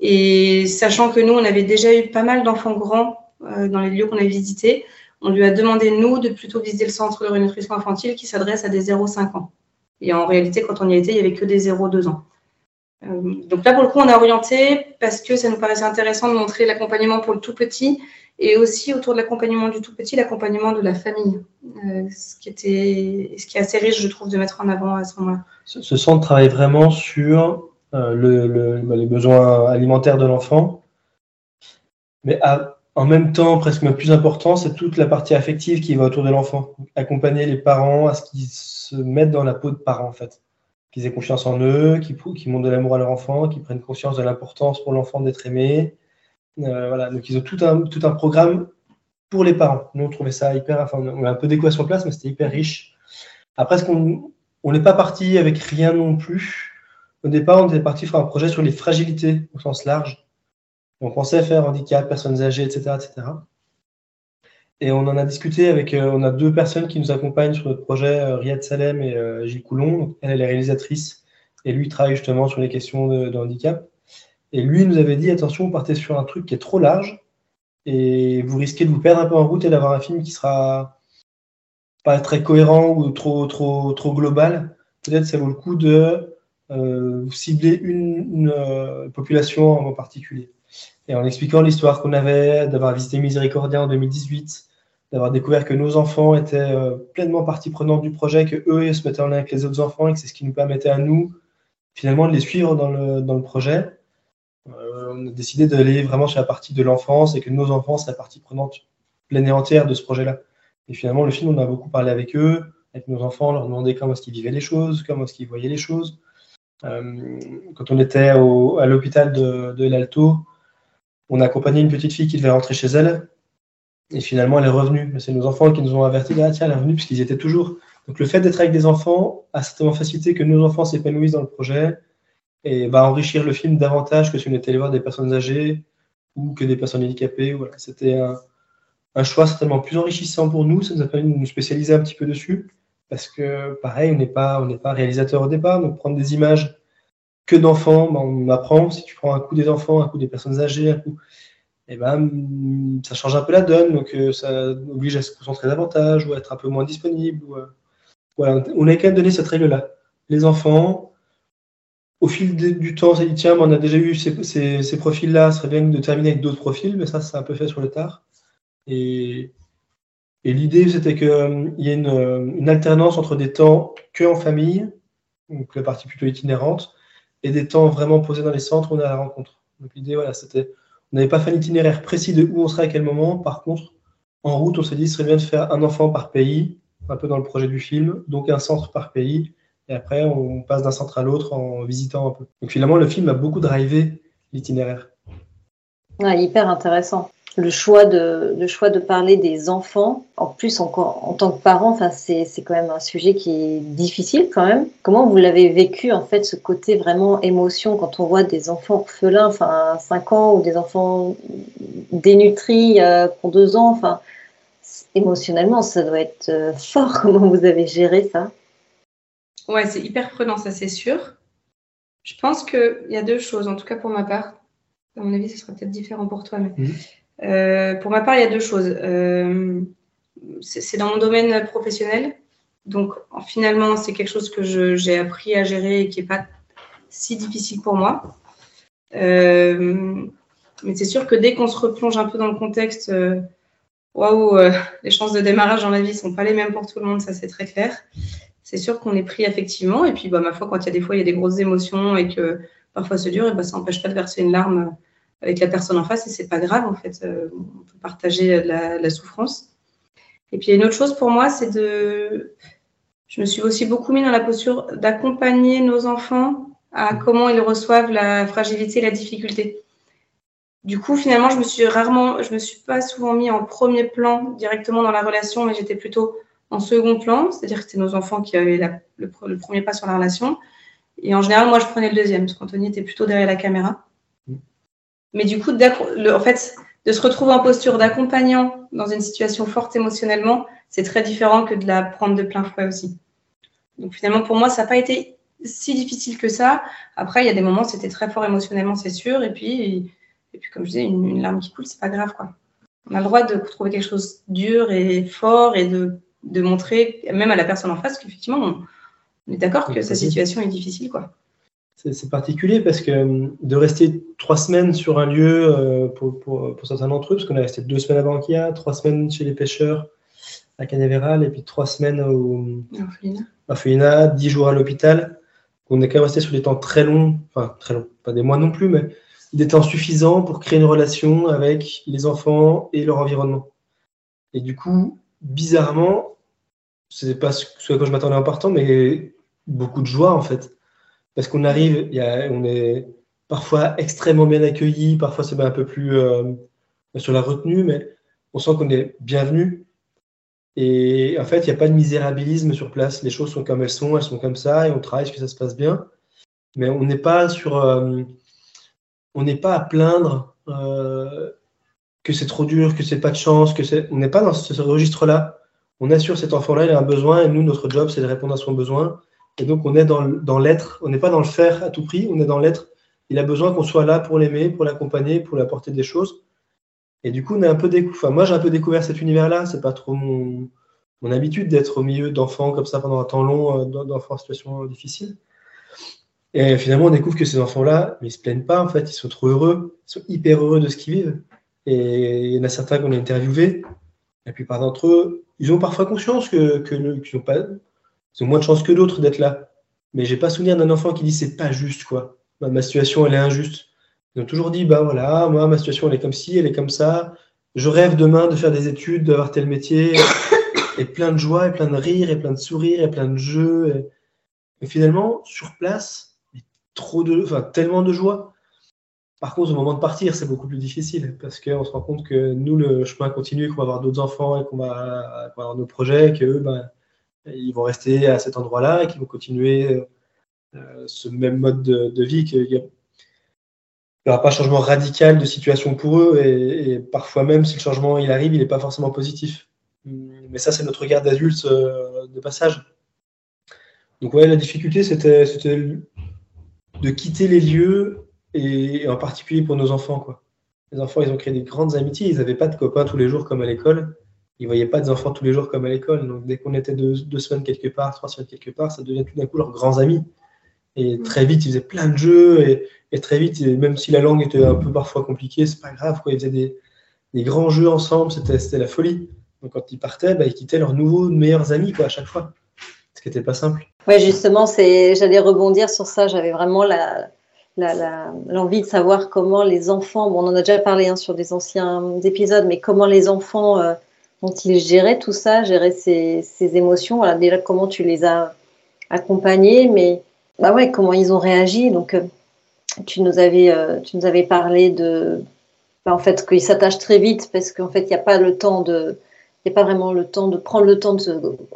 Et sachant que nous, on avait déjà eu pas mal d'enfants grands euh, dans les lieux qu'on a visités, on lui a demandé, nous, de plutôt visiter le centre de rénutrition infantile qui s'adresse à des 0,5 ans. Et en réalité, quand on y était, il n'y avait que des 0,2 ans. Euh, donc là, pour le coup, on a orienté parce que ça nous paraissait intéressant de montrer l'accompagnement pour le tout petit et aussi autour de l'accompagnement du tout petit, l'accompagnement de la famille, euh, ce, qui était, ce qui est assez riche, je trouve, de mettre en avant à ce moment-là. Ce, centre travaille vraiment sur euh, bah, les besoins alimentaires de l'enfant, mais en même temps, presque le plus important, c'est toute la partie affective qui va autour de l'enfant. Accompagner les parents à ce qu'ils se mettent dans la peau de parents, en fait qu'ils aient confiance en eux, qu'ils montrent de l'amour à leur enfant, qu'ils prennent conscience de l'importance pour l'enfant d'être aimé. Euh, voilà, donc ils ont tout un, tout un programme pour les parents. Nous, on trouvait ça hyper, enfin, on a un peu d'équation en place, mais c'était hyper riche. Après, ce qu'on on n'est pas parti avec rien non plus. Au départ, on était parti faire un projet sur les fragilités au sens large. On pensait faire handicap, personnes âgées, etc., etc. Et on en a discuté avec, euh, on a deux personnes qui nous accompagnent sur notre projet, euh, Riyad Salem et euh, Gilles Coulon. Elle, est réalisatrice et lui travaille justement sur les questions de, handicap. Et lui nous avait dit attention, vous partez sur un truc qui est trop large et vous risquez de vous perdre un peu en route et d'avoir un film qui sera pas très cohérent ou trop trop trop global. Peut-être ça vaut le coup de cibler une, une population en particulier. Et en expliquant l'histoire qu'on avait, d'avoir visité Miséricordia en 2018, d'avoir découvert que nos enfants étaient euh, pleinement partie prenante du projet, que eux se mettaient en lien avec les autres enfants et que c'est ce qui nous permettait à nous finalement de les suivre dans le, dans le projet. Euh, on a décidé d'aller vraiment sur la partie de l'enfance et que nos enfants seraient partie prenante pleine et entière de ce projet-là. Et finalement, le film, on a beaucoup parlé avec eux, avec nos enfants, leur demander comment est-ce qu'ils vivaient les choses, comment est-ce qu'ils voyaient les choses. Euh, quand on était à l'hôpital de, de l'Alto, on a accompagné une petite fille qui devait rentrer chez elle et finalement, elle est revenue. C'est nos enfants qui nous ont avertis, ah, tiens, elle est revenue, puisqu'ils étaient toujours. Donc le fait d'être avec des enfants a certainement facilité que nos enfants s'épanouissent dans le projet et va enrichir le film davantage que si on était allé voir des personnes âgées ou que des personnes handicapées. Voilà. C'était un, choix certainement plus enrichissant pour nous. Ça nous a permis de nous spécialiser un petit peu dessus. Parce que, pareil, on n'est pas, pas réalisateur au départ. Donc, prendre des images que d'enfants, ben, on apprend. Si tu prends un coup des enfants, un coup des personnes âgées, un coup et eh ben, ça change un peu la donne, donc euh, ça oblige à se concentrer davantage ou à être un peu moins disponible. Ou, voilà. On a quand même donné cette règle-là. Les enfants, au fil du temps, s'est dit tiens, on a déjà eu ces, profils-là, ce serait bien de terminer avec d'autres profils, mais ça, c'est un peu fait sur le tard. Et, l'idée, c'était qu'il euh, y ait une, une, alternance entre des temps que en famille, donc la partie plutôt itinérante, et des temps vraiment posés dans les centres où on a la rencontre. Donc l'idée, voilà, c'était on n'avait pas fait un itinéraire précis de où on serait à quel moment. Par contre, en route, on s'est dit, ce serait bien de faire un enfant par pays, un peu dans le projet du film, donc un centre par pays. Et après, on passe d'un centre à l'autre en visitant un peu. Donc finalement, le film a beaucoup drivé l'itinéraire. hyper intéressant le choix de le choix de parler des enfants en plus en, en tant que parent enfin c'est quand même un sujet qui est difficile quand même. Comment vous l'avez vécu en fait ce côté vraiment émotion quand on voit des enfants orphelins enfin 5 ans ou des enfants dénutris euh, pour 2 ans enfin émotionnellement ça doit être euh, fort. Comment vous avez géré ça? Ouais c'est hyper prenant ça c'est sûr. Je pense qu'il y a deux choses en tout cas pour ma part. À mon avis, ce sera peut-être différent pour toi, mais mmh. Euh, pour ma part, il y a deux choses. Euh, c'est dans mon domaine professionnel. Donc, finalement, c'est quelque chose que j'ai appris à gérer et qui n'est pas si difficile pour moi. Euh, mais c'est sûr que dès qu'on se replonge un peu dans le contexte, waouh, les chances de démarrage dans la vie ne sont pas les mêmes pour tout le monde, ça c'est très clair. C'est sûr qu'on est pris effectivement. Et puis, bah, ma foi, quand il y a des fois, il y a des grosses émotions et que parfois c'est dur, bah, ça n'empêche pas de verser une larme avec la personne en face et c'est pas grave en fait. Euh, on peut partager la, souffrance. Et puis une autre chose pour moi, c'est de. Je me suis aussi beaucoup mis dans la posture d'accompagner nos enfants à comment ils reçoivent la fragilité et la difficulté. Du coup, finalement, je me suis rarement, je me suis pas souvent mis en premier plan directement dans la relation, mais j'étais plutôt en second plan, c'est-à-dire que c'était nos enfants qui avaient le, le, premier pas sur la relation. Et en général, moi, je prenais le deuxième, parce qu'Anthony était plutôt derrière la caméra. Mais du coup, le, en fait, de se retrouver en posture d'accompagnant dans une situation forte émotionnellement, c'est très différent que de la prendre de plein fouet aussi. Donc finalement, pour moi, ça n'a pas été si difficile que ça. Après, il y a des moments, c'était très fort émotionnellement, c'est sûr. Et puis, et puis comme je disais, une, larme qui coule, c'est pas grave, quoi. On a le droit de trouver quelque chose de dur et fort et de, de montrer, même à la personne en face, qu'effectivement, on, est d'accord que sa situation est difficile, quoi. C'est particulier parce que euh, de rester trois semaines sur un lieu euh, pour, pour, pour certains d'entre eux, parce qu'on est resté deux semaines à Banquia, trois semaines chez les pêcheurs à Canaveral et puis trois semaines au, à Fouina, dix jours à l'hôpital. On est quand même resté sur des temps très longs, enfin très longs, pas des mois non plus, mais des temps suffisants pour créer une relation avec les enfants et leur environnement. Et du coup, bizarrement, c'est pas ce à quoi je m'attendais en partant, mais beaucoup de joie en fait. Parce qu'on arrive, on est parfois extrêmement bien accueilli, parfois c'est un peu plus euh, sur la retenue, mais on sent qu'on est bienvenu. Et en fait, il n'y a pas de misérabilisme sur place. Les choses sont comme elles sont, elles sont comme ça, et on travaille que ça se passe bien? Mais on n'est pas sur, euh, on n'est pas à plaindre euh, que c'est trop dur, que c'est pas de chance, que c'est, on n'est pas dans ce, registre-là. On assure cet enfant-là, il a un besoin, et nous, notre job, c'est de répondre à son besoin. Et donc, on est dans, l'être. On n'est pas dans le faire à tout prix, on est dans l'être. Il a besoin qu'on soit là pour l'aimer, pour l'accompagner, pour lui apporter des choses. Et du coup, on est un peu enfin, moi, j'ai un peu découvert cet univers-là. C'est pas trop mon, habitude d'être au milieu d'enfants comme ça pendant un temps long, euh, d'enfants en situation difficile. Et finalement, on découvre que ces enfants-là, ils se plaignent pas, en fait, ils sont trop heureux, ils sont hyper heureux de ce qu'ils vivent. Et il y en a certains qu'on a interviewés, la plupart d'entre eux, ils ont parfois conscience que, que pas, ils ont moins de chance que d'autres d'être là. Mais j'ai pas souvenir d'un enfant qui dit c'est pas juste, quoi. Ma, situation, elle est injuste. Ils ont toujours dit, bah voilà, moi, ma situation, elle est comme ci, elle est comme ça. Je rêve demain de faire des études, d'avoir tel métier. et plein de joie, et plein de rire, et plein de sourires, et plein de jeux. Et, finalement, sur place, trop de, enfin, tellement de joie. Par contre, au moment de partir, c'est beaucoup plus difficile parce qu'on se rend compte que nous, le chemin continue, qu'on va avoir d'autres enfants et qu'on va, avoir nos projets, qu'eux, ben, ils vont rester à cet endroit-là et qu'ils vont continuer euh, ce même mode de, vie. Qu'il n'y aura pas de changement radical de situation pour eux et, parfois même si le changement il arrive, il n'est pas forcément positif. Mais ça, c'est notre regard d'adulte euh, de passage. Donc ouais, la difficulté, c'était de quitter les lieux et, en particulier pour nos enfants. Quoi. Les enfants, ils ont créé des grandes amitiés. Ils n'avaient pas de copains tous les jours comme à l'école. Ils ne voyaient pas des enfants tous les jours comme à l'école. Donc dès qu'on était deux, semaines quelque part, trois semaines quelque part, ça devient tout d'un coup leurs grands amis. Et très vite, ils faisaient plein de jeux. Et, très vite, même si la langue était un peu parfois compliquée, c'est pas grave. Quoi. Ils faisaient des, des grands jeux ensemble. C'était la folie. Donc quand ils partaient, bah, ils quittaient leurs nouveaux meilleurs amis quoi, à chaque fois. Ce qui n'était pas simple. Oui, justement, j'allais rebondir sur ça. J'avais vraiment la, l'envie de savoir comment les enfants, bon, on en a déjà parlé hein, sur des anciens épisodes, mais comment les enfants euh, ont-ils géré tout ça, géré ces, ces émotions voilà, Déjà, comment tu les as accompagnés, mais bah ouais, comment ils ont réagi. Donc, euh, tu, nous avais, euh, tu nous avais parlé de, bah, en fait, qu'ils s'attachent très vite parce qu'en fait, il n'y a pas le temps de il pas vraiment le temps de prendre le temps de se,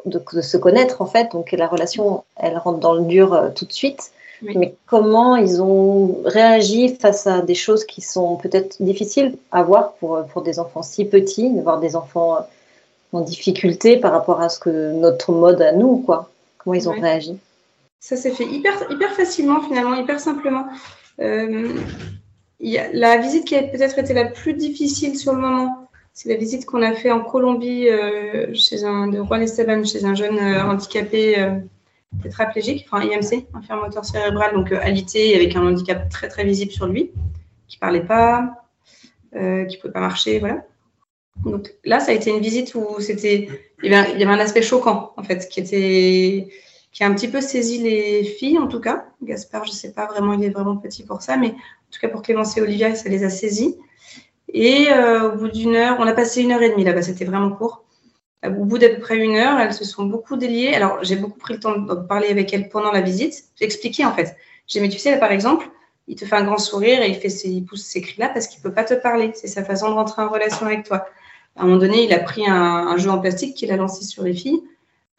de, se, connaître en fait. Donc la relation, elle rentre dans le dur euh, tout de suite. Mais comment ils ont réagi face à des choses qui sont peut-être difficiles à voir pour, pour des enfants si petits, de voir des enfants euh, en difficulté par rapport à ce que notre mode à nous, quoi. Comment ils ont réagi? Ça s'est fait hyper, hyper facilement finalement, hyper simplement. Euh, y a la visite qui a peut-être été la plus difficile sur le moment, c'est la visite qu'on a fait en Colombie euh, chez un de Juan Esteban, chez un jeune euh, handicapé tétraplégique, enfin IMC, infirme moteur cérébral, donc alité avec un handicap très très visible sur lui, qui parlait pas, qui pouvait pas marcher, voilà. Donc là, ça a été une visite où c'était, il y avait un aspect choquant en fait, qui était, qui a un petit peu saisi les filles en tout cas. Gaspard, je sais pas vraiment, il est vraiment petit pour ça, mais en tout cas pour Clémence et Olivia, ça les a saisis. Et euh, au bout d'une heure, on a passé une heure et demie là-bas, c'était vraiment court. Au bout d'à peu près une heure, elles se sont beaucoup déliées. Alors, j'ai beaucoup pris le temps de parler avec elles pendant la visite. J'ai expliqué en fait. J'ai dit, mais tu sais, par exemple, il te fait un grand sourire et il, fait ses, il pousse ces cris-là parce qu'il ne peut pas te parler. C'est sa façon de rentrer en relation avec toi. À un moment donné, il a pris un, jeu en plastique qu'il a lancé sur les filles.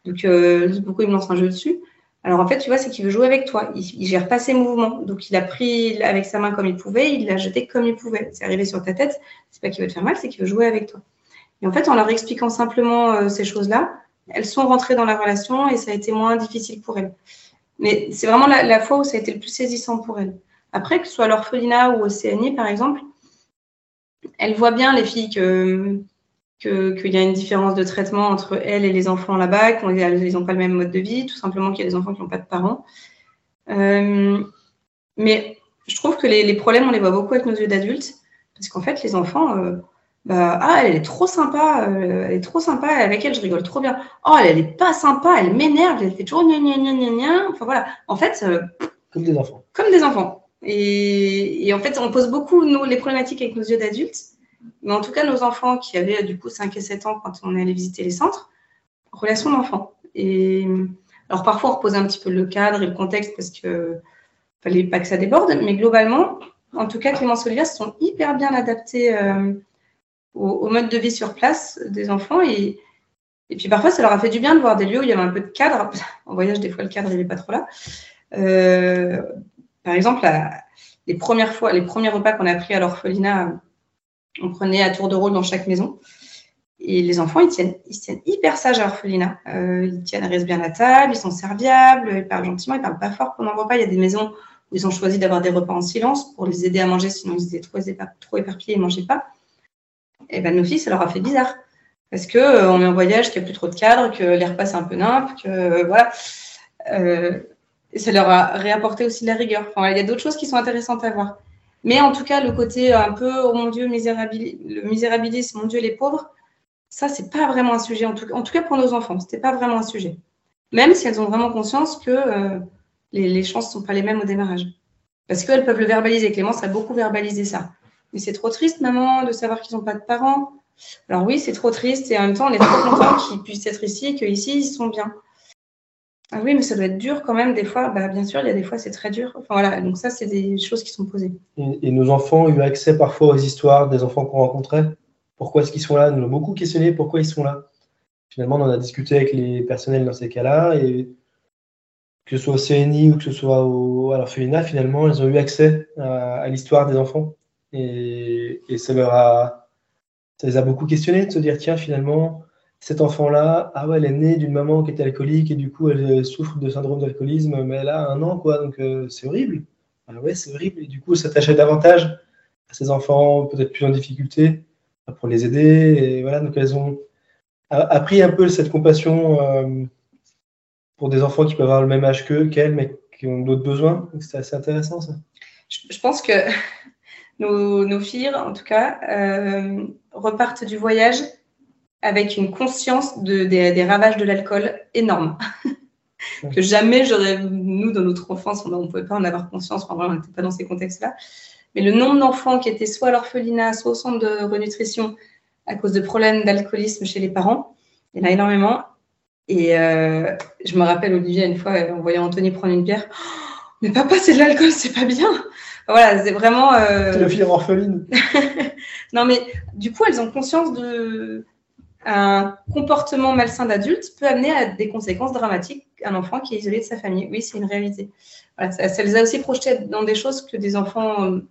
Donc, euh, beaucoup, il me lance un jeu dessus. Alors en fait, tu vois, c'est qu'il veut jouer avec toi. Il, ne gère pas ses mouvements. Donc il a pris avec sa main comme il pouvait, il l'a jeté comme il pouvait. C'est arrivé sur ta tête. C'est pas qu'il veut te faire mal, c'est qu'il veut jouer avec toi. Et en fait, en leur expliquant simplement euh, ces choses-là, elles sont rentrées dans la relation et ça a été moins difficile pour elles. Mais c'est vraiment la, fois où ça a été le plus saisissant pour elles. Après, que ce soit l'orphelinat ou CNI, par exemple, elles voient bien, les filles, que qu'il y a une différence de traitement entre elles et les enfants là-bas, qu'ils n'ont pas le même mode de vie, tout simplement qu'il y a des enfants qui n'ont pas de parents. Euh, mais je trouve que les, problèmes, on les voit beaucoup avec nos yeux d'adultes, parce qu'en fait, les enfants, euh, bah, ah, elle est trop sympa, euh, elle est trop sympa, avec elle, je rigole trop bien. Oh, elle, n'est pas sympa, elle m'énerve, elle fait toujours gna gna gna gna gna. Enfin voilà, en fait. comme des enfants. Comme des enfants. Et, et, en fait, on pose beaucoup nous, les problématiques avec nos yeux d'adultes. Mais en tout cas, nos enfants qui avaient du coup 5 et 7 ans quand on allait visiter les centres, relation d'enfant. Et alors parfois, on repose un petit peu le cadre et le contexte parce que fallait pas que ça déborde, mais globalement, en tout cas, Clémence Olivier se sont hyper bien adaptés au, mode de vie sur place des enfants. Et, et puis parfois, ça leur a fait du bien de voir des lieux où il y avait un peu de cadre. En voyage, des fois, le cadre, n'est pas trop là. Euh, par exemple, les premières fois, les premiers repas qu'on a pris à l'orphelinat on prenait à tour de rôle dans chaque maison. Et les enfants, ils tiennent, ils tiennent hyper sages à l'orphelinat. Euh, ils tiennent, restent bien à table, ils sont serviables, ils parlent gentiment, ils parlent pas fort pendant le repas. Il y a des maisons où ils ont choisi d'avoir des repas en silence pour les aider à manger, sinon ils étaient trop, éparpillés ne mangeaient pas. Et ben nos filles, ça leur a fait bizarre. Parce que euh, on est en voyage, qu'il n'y a plus trop de cadre, que les repas c'est un peu nimp, que euh, voilà. et ça leur a réapporté aussi de la rigueur. Il y a d'autres choses qui sont intéressantes à voir. Mais en tout cas, le côté un peu, oh mon Dieu, le misérabilisme, mon Dieu, les pauvres, ça, c'est pas vraiment un sujet, en tout, cas pour nos enfants, c'était pas vraiment un sujet. Même si elles ont vraiment conscience que euh, les, les, chances sont pas les mêmes au démarrage. Parce qu'elles peuvent le verbaliser. Clémence a beaucoup verbalisé ça. Mais c'est trop triste, maman, de savoir qu'ils n'ont pas de parents. Alors oui, c'est trop triste et en même temps, on est trop content qu'ils puissent être ici et qu'ici, ils sont bien. Ah oui, mais ça doit être dur quand même, des fois. Bah, bien sûr, il y a des fois, c'est très dur. Enfin, voilà, donc ça, c'est des choses qui sont posées. Et, nos enfants ont eu accès parfois aux histoires des enfants qu'on rencontrait. Pourquoi est-ce qu'ils sont là? Nous avons beaucoup questionné pourquoi ils sont là? Finalement, on en a discuté avec les personnels dans ces cas-là. Et que ce soit au CNI ou que ce soit au, à l'orphelinat, finalement, ils ont eu accès à, l'histoire des enfants. Et, ça leur a, ça les a beaucoup questionnés de se dire, tiens, finalement, cet enfant-là, ah ouais, elle est née d'une maman qui était alcoolique et du coup elle souffre de syndrome d'alcoolisme, mais elle a un an, quoi, donc euh, c'est horrible. Ah ouais, c'est horrible. Et du coup, s'attacher davantage à ces enfants peut-être plus en difficulté pour les aider. Et voilà, donc elles ont appris un peu cette compassion euh, pour des enfants qui peuvent avoir le même âge qu'eux, qu'elles, mais qui ont d'autres besoins. C'est assez intéressant ça. Je, pense que nos, filles, en tout cas, euh, repartent du voyage avec une conscience de, des, ravages de l'alcool énorme. que jamais j'aurais, nous, dans notre enfance, on ne pouvait pas en avoir conscience, enfin, on n'était pas dans ces contextes-là. Mais le nombre d'enfants qui étaient soit à l'orphelinat, soit au centre de renutrition à cause de problèmes d'alcoolisme chez les parents, il y en a énormément. Et euh, je me rappelle, Olivier, une fois, en voyant Anthony prendre une bière, oh, mais papa, c'est de l'alcool, c'est pas bien. Voilà, c'est vraiment. Euh... Fille orpheline. non, mais du coup, elles ont conscience de, un comportement malsain d'adulte peut amener à des conséquences dramatiques un enfant qui est isolé de sa famille. Oui, c'est une réalité. ça, les a aussi projetés dans des choses que des enfants euh,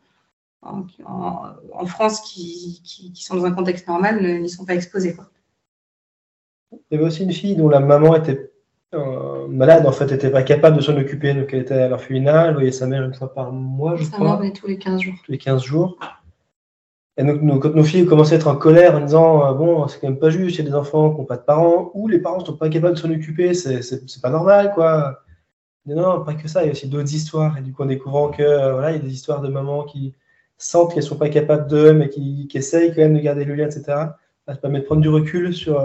en, France qui, sont dans un contexte normal n'y sont pas exposés. Quoi. Il y avait aussi une fille dont la maman était euh, malade, en fait, n'était pas capable de s'en occuper. Donc, elle était à l'orphelinat, elle voyait sa mère une fois par mois, je crois. tous les 15 jours. Tous les 15 jours. Et donc, quand nos filles commençaient à être en colère en disant euh, Bon, c'est quand même pas juste, il y a des enfants qui n'ont pas de parents, ou les parents ne sont pas capables de s'en occuper, c'est pas normal, quoi. Mais non, pas que ça, il y a aussi d'autres histoires. Et du coup, en découvrant que euh, voilà, il y a des histoires de mamans qui sentent qu'elles ne sont pas capables d'eux, mais qui, qui, essayent quand même de garder le lien, etc. Ça permet de prendre du recul sur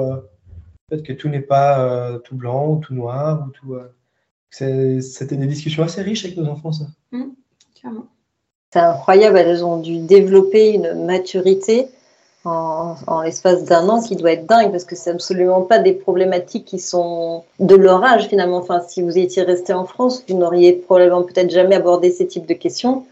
euh, fait que tout n'est pas tout blanc ou tout noir. ou tout. C'était des discussions assez riches avec nos enfants, ça. Mmh, clairement. C'est incroyable, elles ont dû développer une maturité en, l'espace d'un an qui doit être dingue parce que c'est absolument pas des problématiques qui sont de leur âge finalement. Enfin, si vous étiez resté en France, vous n'auriez probablement peut-être jamais abordé ces types de questions.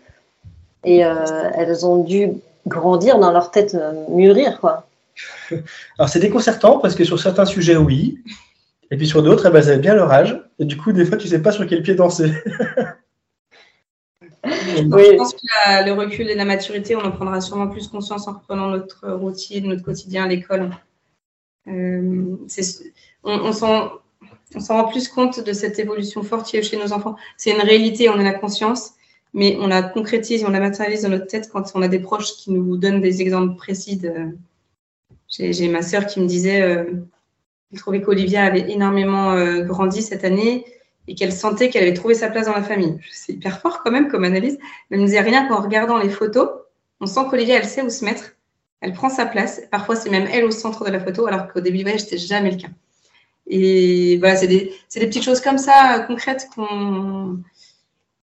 Et euh, elles ont dû grandir dans leur tête, euh, mûrir quoi. Alors c'est déconcertant parce que sur certains sujets, oui. Et puis sur d'autres, eh ben, elles avaient bien leur âge. Et du coup, des fois, tu sais pas sur quel pied danser. Je pense que le recul et la maturité, on en prendra sûrement plus conscience en reprenant notre routine, notre quotidien à l'école. Euh, on, s'en rend plus compte de cette évolution forte chez nos enfants. C'est une réalité, on en a conscience, mais on la concrétise, on la matérialise dans notre tête quand on a des proches qui nous donnent des exemples précis. J'ai ma sœur qui me disait euh, qu'elle trouvait qu'Olivia avait énormément euh, grandi cette année et qu'elle sentait qu'elle avait trouvé sa place dans la famille. C'est hyper fort quand même comme analyse. Elle me disait rien qu'en regardant les photos, on sent qu'Olivia, elle sait où se mettre. Elle prend sa place. Parfois, c'est même elle au centre de la photo, alors qu'au début du voyage, c'était jamais le cas. Et voilà, c'est des, des, petites choses comme ça, concrètes, qu'on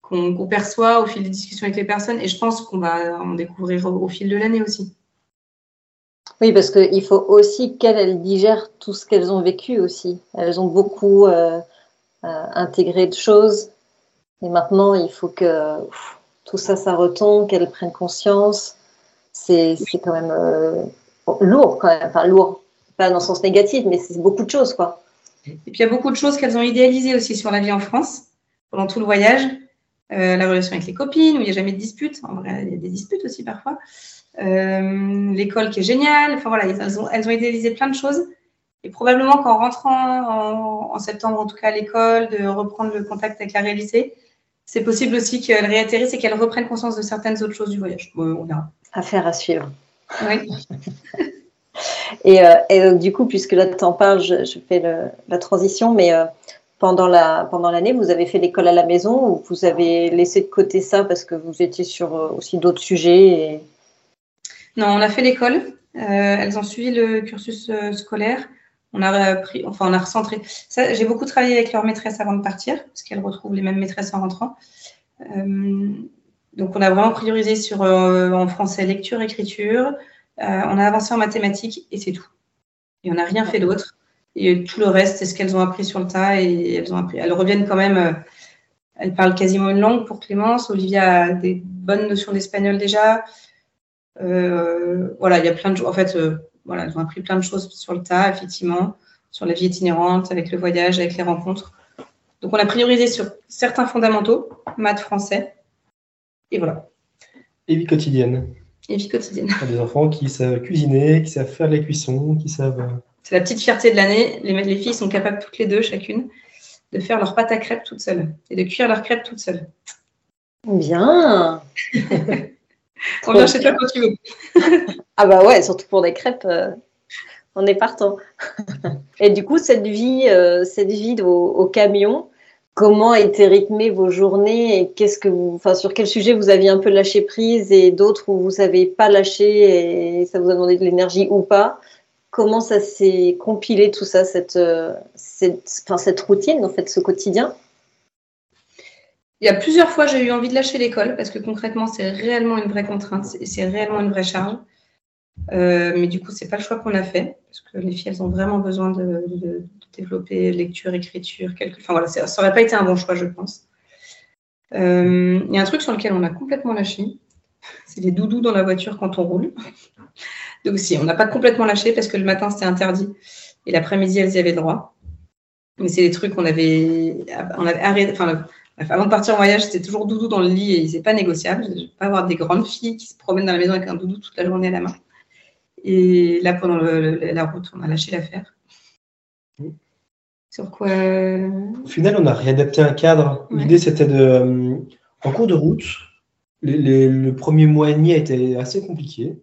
qu'on perçoit au fil des discussions avec les personnes. Et je pense qu'on va en découvrir au, fil de l'année aussi. Oui, parce qu'il faut aussi qu'elles digèrent tout ce qu'elles ont vécu aussi. Elles ont beaucoup euh, intégrer de choses. Et maintenant, il faut que tout ça, ça retombe, qu'elles prennent conscience. C'est quand même euh, lourd, quand même. Enfin, lourd, pas dans le sens négatif, mais c'est beaucoup de choses, quoi. Et puis, il y a beaucoup de choses qu'elles ont idéalisées aussi sur la vie en France, pendant tout le voyage. Euh, la relation avec les copines, où il n'y a jamais de dispute. En vrai, il y a des disputes aussi parfois. Euh, l'école qui est géniale. Enfin, voilà, elles ont, elles ont idéalisé plein de choses. Et probablement qu'en rentrant en, septembre, en tout cas à l'école, de reprendre le contact avec la réalité, c'est possible aussi qu'elle réatterrisse et qu'elle reprenne conscience de certaines autres choses du voyage. on verra. Affaire à suivre. Oui. et, euh, du coup, puisque là tu en parles, je, fais la transition, mais euh, pendant la pendant l'année, vous avez fait l'école à la maison ou vous avez laissé de côté ça parce que vous étiez sur euh, aussi d'autres sujets Non, on a fait l'école. elles ont suivi le cursus scolaire on a pris, enfin, on a recentré. J'ai beaucoup travaillé avec leur maîtresse avant de partir, parce qu'elles retrouvent les mêmes maîtresses en rentrant. Euh, donc, on a vraiment priorisé sur euh, en français lecture, écriture. Euh, on a avancé en mathématiques et c'est tout. Et on n'a rien fait d'autre. Et tout le reste, c'est ce qu'elles ont appris sur le tas et elles ont appris. Elles reviennent quand même. elles parlent quasiment une langue pour Clémence. Olivia a des bonnes notions d'espagnol déjà. Voilà, il y a plein de. En fait, voilà, elles ont appris plein de choses sur le tas, effectivement, sur la vie itinérante, avec le voyage, avec les rencontres. Donc, on a priorisé sur certains fondamentaux, maths, français, et voilà. Et vie quotidienne. Et vie quotidienne. des enfants qui savent cuisiner, qui savent faire les cuissons, qui savent. Euh, C'est la petite fierté de l'année. Les, les filles sont capables toutes les deux, chacune, de faire leur pâte à crêpes toutes seules et de cuire leurs crêpes toutes seules. Bien. On vient chez toi quand tu veux. ah bah ouais, surtout pour des crêpes, euh, on est partant. et du coup, cette vie, euh, cette vie au, camion, comment étaient rythmées vos journées et qu'est-ce que vous, enfin, sur quel sujet vous aviez un peu lâché prise et d'autres où vous n'avez pas lâché et ça vous a demandé de l'énergie ou pas? Comment ça s'est compilé tout ça, cette, euh, cette, enfin, cette routine, en fait, ce quotidien? Il y a plusieurs fois, j'ai eu envie de lâcher l'école parce que concrètement, c'est réellement une vraie contrainte et c'est réellement une vraie charge. Euh, mais du coup, c'est pas le choix qu'on a fait parce que les filles, elles ont vraiment besoin de, développer lecture, écriture, quelque. Enfin voilà, ça n'aurait pas été un bon choix, je pense. Euh, il y a un truc sur lequel on a complètement lâché, c'est les doudous dans la voiture quand on roule. Donc si, on n'a pas complètement lâché parce que le matin c'était interdit et l'après-midi elles y avaient droit. Mais c'est des trucs qu'on avait, on avait arrêté. Avant de partir en voyage, c'était toujours doudou dans le lit et c'est pas négociable. Je ne vais pas avoir des grandes filles qui se promènent dans la maison avec un doudou toute la journée à la main. Et là, pendant la route, on a lâché l'affaire. Sur quoi Au final, on a réadapté un cadre. L'idée, c'était de. Euh, en cours de route, le premier mois et demi a été assez compliqué.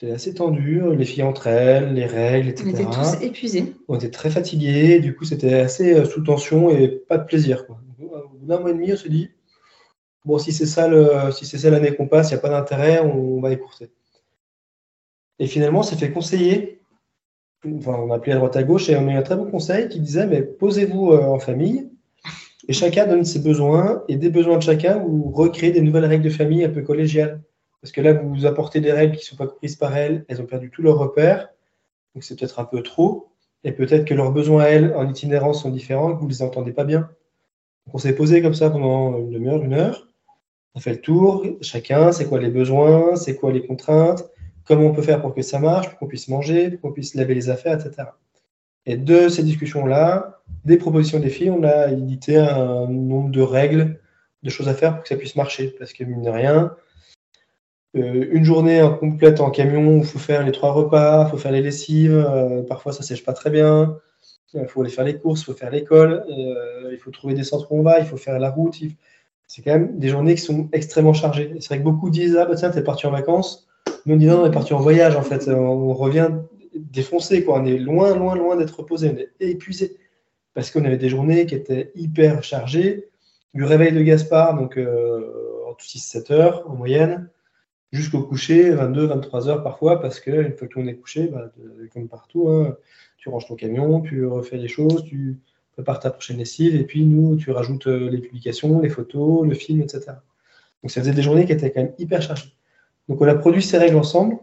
C'était assez tendu, les filles entre elles, les règles, etc. On était tous épuisés. On était très fatigués, du coup c'était assez euh, sous tension et pas de plaisir. Quoi d'un mois et demi, on se dit bon, si c'est ça l'année qu'on passe, il n'y a pas d'intérêt, on, va écourter. Et finalement, on s'est fait conseiller. Enfin, on a appelé à droite à gauche et on a eu un très bon conseil qui disait mais posez-vous euh, en famille et chacun donne ses besoins et des besoins de chacun, vous recréez des nouvelles règles de famille un peu collégiales. Parce que là, vous apportez des règles qui ne sont pas comprises par elles, elles ont perdu tous leurs repères, donc c'est peut-être un peu trop. Et peut-être que leurs besoins à elles en itinérance sont différents que vous ne les entendez pas bien on s'est posé comme ça pendant une demi-heure, une heure. On fait le tour, chacun, c'est quoi les besoins, c'est quoi les contraintes, comment on peut faire pour que ça marche, pour qu'on puisse manger, pour qu'on puisse laver les affaires, etc. Et de ces discussions-là, des propositions des filles, on a édité un nombre de règles, de choses à faire pour que ça puisse marcher. Parce que mine de rien, euh, une journée complète en camion, il faut faire les trois repas, il faut faire les lessives, euh, parfois ça sèche pas très bien, il faut aller faire les courses, il faut faire l'école, euh, il faut trouver des centres où on va, il faut faire la route. C'est quand même des journées qui sont extrêmement chargées. C'est vrai que beaucoup disent Ah, bah tiens, t'es parti en vacances. Nous, on dit Non, on est parti en voyage, en fait. On revient défoncé, quoi. On est loin, loin, loin d'être reposé. On est épuisé. Parce qu'on avait des journées qui étaient hyper chargées. Du réveil de Gaspard, donc en tout 6-7 heures en moyenne, jusqu'au coucher, 22, 23 heures parfois, parce qu'une fois que monde est couché, bah, comme partout, hein, tu ranges ton camion, tu refais les choses, tu prépares ta prochaine lessive, et puis nous, tu rajoutes euh, les publications, les photos, le film, etc. Donc ça faisait des journées qui étaient quand même hyper chargées. Donc on a produit ces règles ensemble,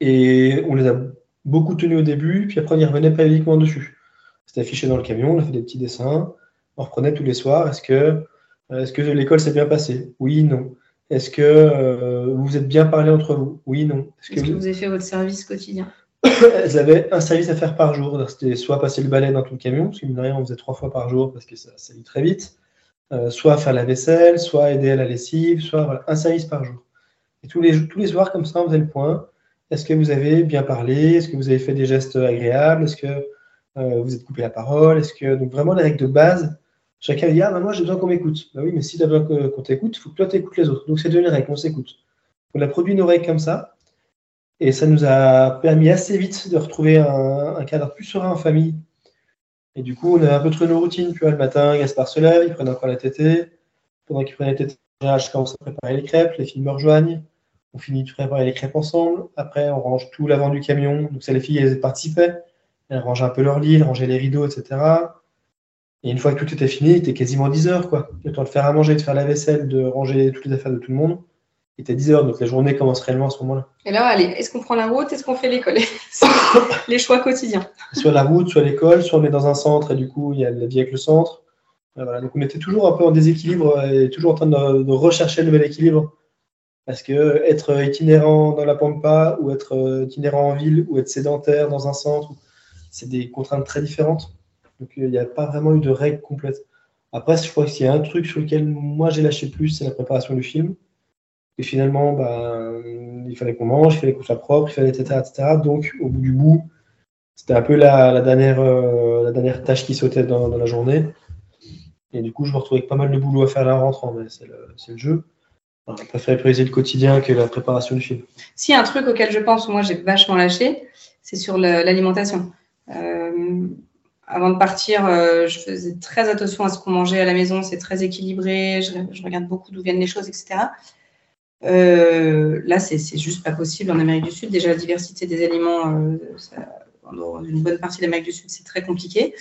et on les a beaucoup tenues au début, puis après on n'y revenait pas uniquement dessus. C'était affiché dans le camion, on a fait des petits dessins, on reprenait tous les soirs, est-ce que, est que l'école s'est bien passée? Oui, non. Est-ce que euh, vous êtes bien parlé entre vous? Oui, non. Est-ce que, vous... avez fait votre service quotidien? Elles avaient un service à faire par jour. C'était soit passer le balai dans tout le camion, parce que mine rien, on faisait trois fois par jour parce que ça salit très vite. Euh, soit faire la vaisselle, soit aider à la lessive, soit un service par jour. Et tous les, tous les soirs, comme ça, on faisait le point. Est-ce que vous avez bien parlé? Est-ce que vous avez fait des gestes agréables? Est-ce que euh, vous êtes coupé la parole? Est-ce que donc vraiment les règles de base Chacun dit Ah, ben moi j'ai besoin qu'on m'écoute. Ben oui, mais si tu as besoin qu'on t'écoute, il faut que toi t'écoutes les autres. Donc c'est devenu règle, on s'écoute. On a produit nos règles comme ça. Et ça nous a permis assez vite de retrouver un, cadre plus serein en famille. Et du coup, on a un peu trouvé nos routines. Puis le matin, Gaspard se lève, il prend encore la tétée. Pendant qu'il prenait la tétée, je commence à préparer les crêpes. Les filles me rejoignent. On finit de préparer les crêpes ensemble. Après, on range tout l'avant du camion. Donc, ça, les filles, elles participaient. Elles rangeaient un peu leur lit, elles rangeaient les rideaux, etc. Et une fois que tout était fini, il était quasiment 10 heures, quoi. Le temps de faire à manger, de faire la vaisselle, de ranger toutes les affaires de tout le monde. Il était 10 heures, donc la journée commence réellement à ce moment-là. Et là, allez, est-ce qu'on prend la route Est-ce qu'on fait l'école Les choix quotidiens. Soit la route, soit l'école, soit on est dans un centre et du coup, il y a la vie avec le centre. Voilà, donc on était toujours un peu en déséquilibre et toujours en train de, rechercher le nouvel équilibre. Parce que être itinérant dans la Pampa ou être itinérant en ville ou être sédentaire dans un centre, c'est des contraintes très différentes. Donc il n'y a pas vraiment eu de règles complètes. Après, je crois qu'il y a un truc sur lequel moi j'ai lâché plus, c'est la préparation du film. Et finalement, bah, il fallait qu'on mange, il fallait qu'on soit propre, il fallait etc., etc. Donc au bout du bout, c'était un peu la, dernière, euh, la dernière tâche qui sautait dans, la journée. Et du coup, je me retrouvais avec pas mal de boulot à faire là en rentrant, mais c'est le, le, jeu. On préfère prioriser le quotidien que la préparation du film. Si un truc auquel je pense, moi j'ai vachement lâché, c'est sur l'alimentation. Euh, avant de partir, euh, je faisais très attention à ce qu'on mangeait à la maison. C'est très équilibré. Je, regarde beaucoup d'où viennent les choses, etc. Euh, là, c'est juste pas possible en Amérique du Sud. Déjà, la diversité des aliments, euh, dans une bonne partie de l'Amérique du Sud, c'est très compliqué.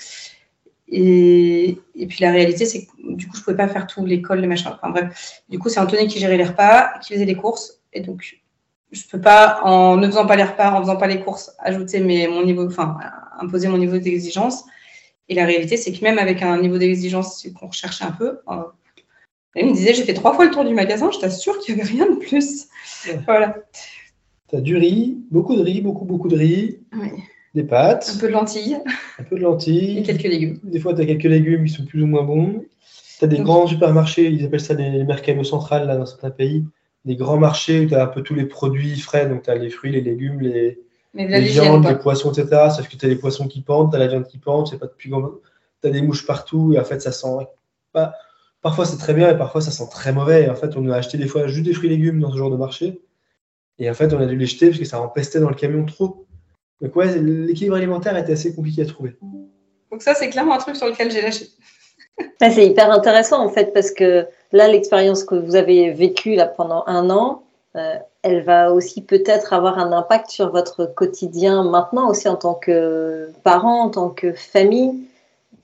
Et, puis la réalité, c'est que du coup, je pouvais pas faire tout, l'école, les machins. Enfin bref, du coup, c'est Anthony qui gérait les repas, qui faisait les courses. Et donc, je peux pas, en ne faisant pas les repas, en faisant pas les courses, ajouter mon niveau, enfin, imposer mon niveau d'exigence. Et la réalité, c'est que même avec un niveau d'exigence qu'on recherchait un peu, il me disait j'ai fait trois fois le tour du magasin, je t'assure qu'il n'y avait rien de plus. Voilà. Tu as du riz, beaucoup de riz, beaucoup, beaucoup de riz, des pâtes. Un peu de lentilles. Un peu de lentilles. Et quelques légumes. Des fois, tu as quelques légumes qui sont plus ou moins bons. Tu as des grands supermarchés, ils appellent ça des mercados centrales là, dans certains pays. Des grands marchés où tu as un peu tous les produits frais, donc tu as les fruits, les légumes, les, les viandes, les poissons, etc. Sauf que tu as les poissons qui pendent, tu as la viande qui pend, c'est pas Tu as des mouches partout et en fait, ça sent pas. Parfois, c'est très bien et parfois, ça sent très mauvais. Et en fait, on a acheté des fois juste des fruits et légumes dans ce genre de marché. Et en fait, on a dû les jeter parce que ça empestait dans le camion trop. Donc, ouais, l'équilibre alimentaire était assez compliqué à trouver. Donc, ça, c'est clairement un truc sur lequel j'ai lâché. c'est hyper intéressant en fait parce que là, l'expérience que vous avez vécue là, pendant un an, euh, elle va aussi peut-être avoir un impact sur votre quotidien maintenant aussi en tant que parent, en tant que famille.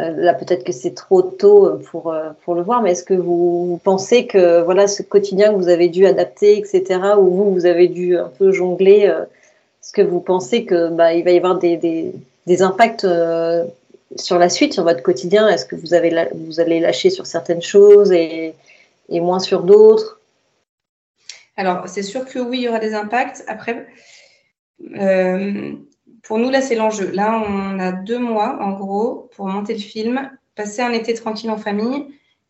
Euh, là, peut-être que c'est trop tôt pour, euh, pour le voir, mais est-ce que vous, pensez que voilà ce quotidien que vous avez dû adapter, etc., ou vous, vous avez dû un peu jongler, est-ce que vous pensez que bah, il va y avoir des, des, impacts sur la suite, sur votre quotidien? Est-ce que vous, avez vous allez lâcher sur certaines choses et, et moins sur d'autres? Alors, c'est sûr que oui, il y aura des impacts. Après, euh, pour nous, là, c'est l'enjeu. Là, on a deux mois, en gros, pour monter le film, passer un été tranquille en famille,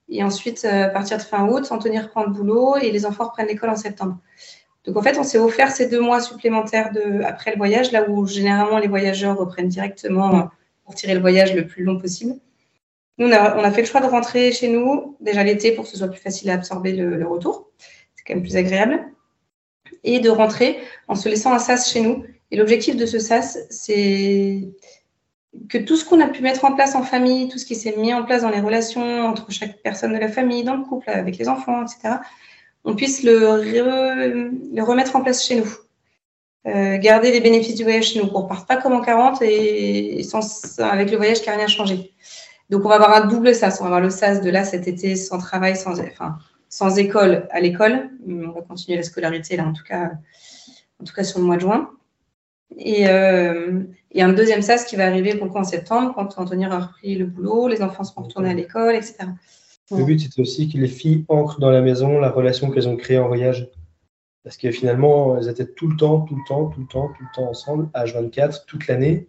et ensuite, à partir de fin août, Anthony reprend le boulot et les enfants reprennent l'école en septembre. Donc, en fait, on s'est offert ces deux mois supplémentaires après le voyage, là où généralement les voyageurs reprennent directement pour tirer le voyage le plus long possible. Nous, on a, fait le choix de rentrer chez nous déjà l'été pour que ce soit plus facile à absorber le, retour. C'est quand même plus agréable. Et de rentrer en se laissant un SAS chez nous. Et l'objectif de ce SAS, c'est que tout ce qu'on a pu mettre en place en famille, tout ce qui s'est mis en place dans les relations entre chaque personne de la famille, dans le couple, avec les enfants, etc., on puisse le, remettre en place chez nous. Euh, garder les bénéfices du voyage chez nous, qu'on ne parte pas comme en 40 et, sans, avec le voyage qui n'a rien changé. Donc, on va avoir un double SAS. On va avoir le SAS de là cet été sans travail, sans, sans école à l'école. On va continuer la scolarité là, en tout cas, en tout cas sur le mois de juin. Et, euh, un deuxième SAS qui va arriver pour en septembre, quand Anthony aura repris le boulot, les enfants seront retournés à l'école, etc. Le but, c'est aussi que les filles ancrent dans la maison la relation qu'elles ont créée en voyage. Parce que finalement, elles étaient tout le temps, tout le temps, tout le temps, tout le temps ensemble, H24, toute l'année.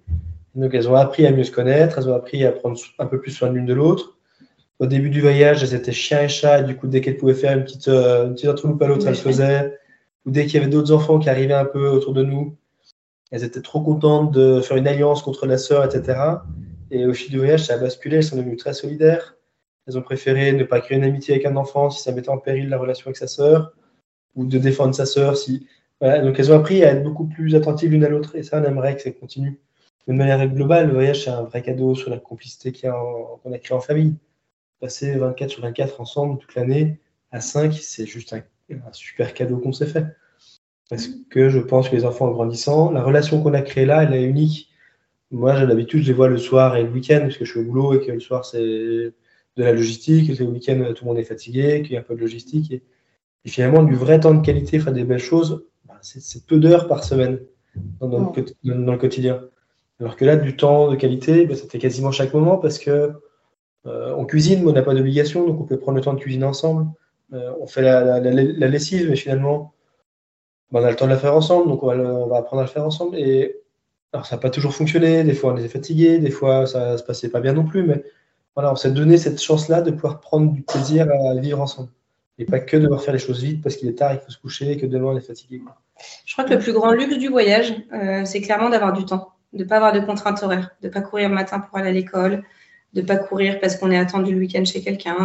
Donc, elles ont appris à mieux se connaître, elles ont appris à prendre un peu plus soin l'une de l'autre. Au début du voyage, elles étaient chien et chat, et du coup, dès qu'elles pouvaient faire une petite, euh, une petite à l'autre, elles le faisaient. Ou dès qu'il y avait d'autres enfants qui arrivaient un peu autour de nous, elles étaient trop contentes de faire une alliance contre la sœur, etc. Et au fil du voyage, ça a basculé, elles sont devenues très solidaires. Elles ont préféré ne pas créer une amitié avec un enfant si ça mettait en péril la relation avec sa sœur, ou de défendre sa sœur si. Donc elles ont appris à être beaucoup plus attentives l'une à l'autre, et ça, on aimerait que ça continue de manière globale, le voyage, c'est un vrai cadeau sur la complicité qu'on a créée en famille. Passer 24 sur 24 ensemble toute l'année à 5, c'est juste un, super cadeau qu'on s'est fait. Parce que je pense que les enfants en grandissant, la relation qu'on a créée là, elle est unique. Moi, j'ai l'habitude, je les vois le soir et le week-end, parce que je suis au boulot et que le soir, c'est de la logistique, et que le week-end, tout le monde est fatigué, qu'il y a un peu de logistique. Et, finalement, du vrai temps de qualité, faire des belles choses, bah, c'est peu d'heures par semaine dans, dans le quotidien. Alors que là, du temps de qualité, ben, ça fait quasiment chaque moment parce que euh, on cuisine, mais on n'a pas d'obligation, donc on peut prendre le temps de cuisiner ensemble. Euh, on fait la, lessive, mais finalement, on a le temps de la faire ensemble, donc on va, apprendre à le faire ensemble. Et alors, ça n'a pas toujours fonctionné, des fois on était fatigué, des fois ça se passait pas bien non plus, mais voilà, on s'est donné cette chance-là de pouvoir prendre du plaisir à vivre ensemble. Et pas que de devoir faire les choses vite parce qu'il est tard, il faut se coucher, que demain on est fatigué. Je crois que le plus grand luxe du voyage, euh, c'est clairement d'avoir du temps de ne pas avoir de contraintes horaires, de ne pas courir le matin pour aller à l'école, de ne pas courir parce qu'on est attendu le week-end chez quelqu'un.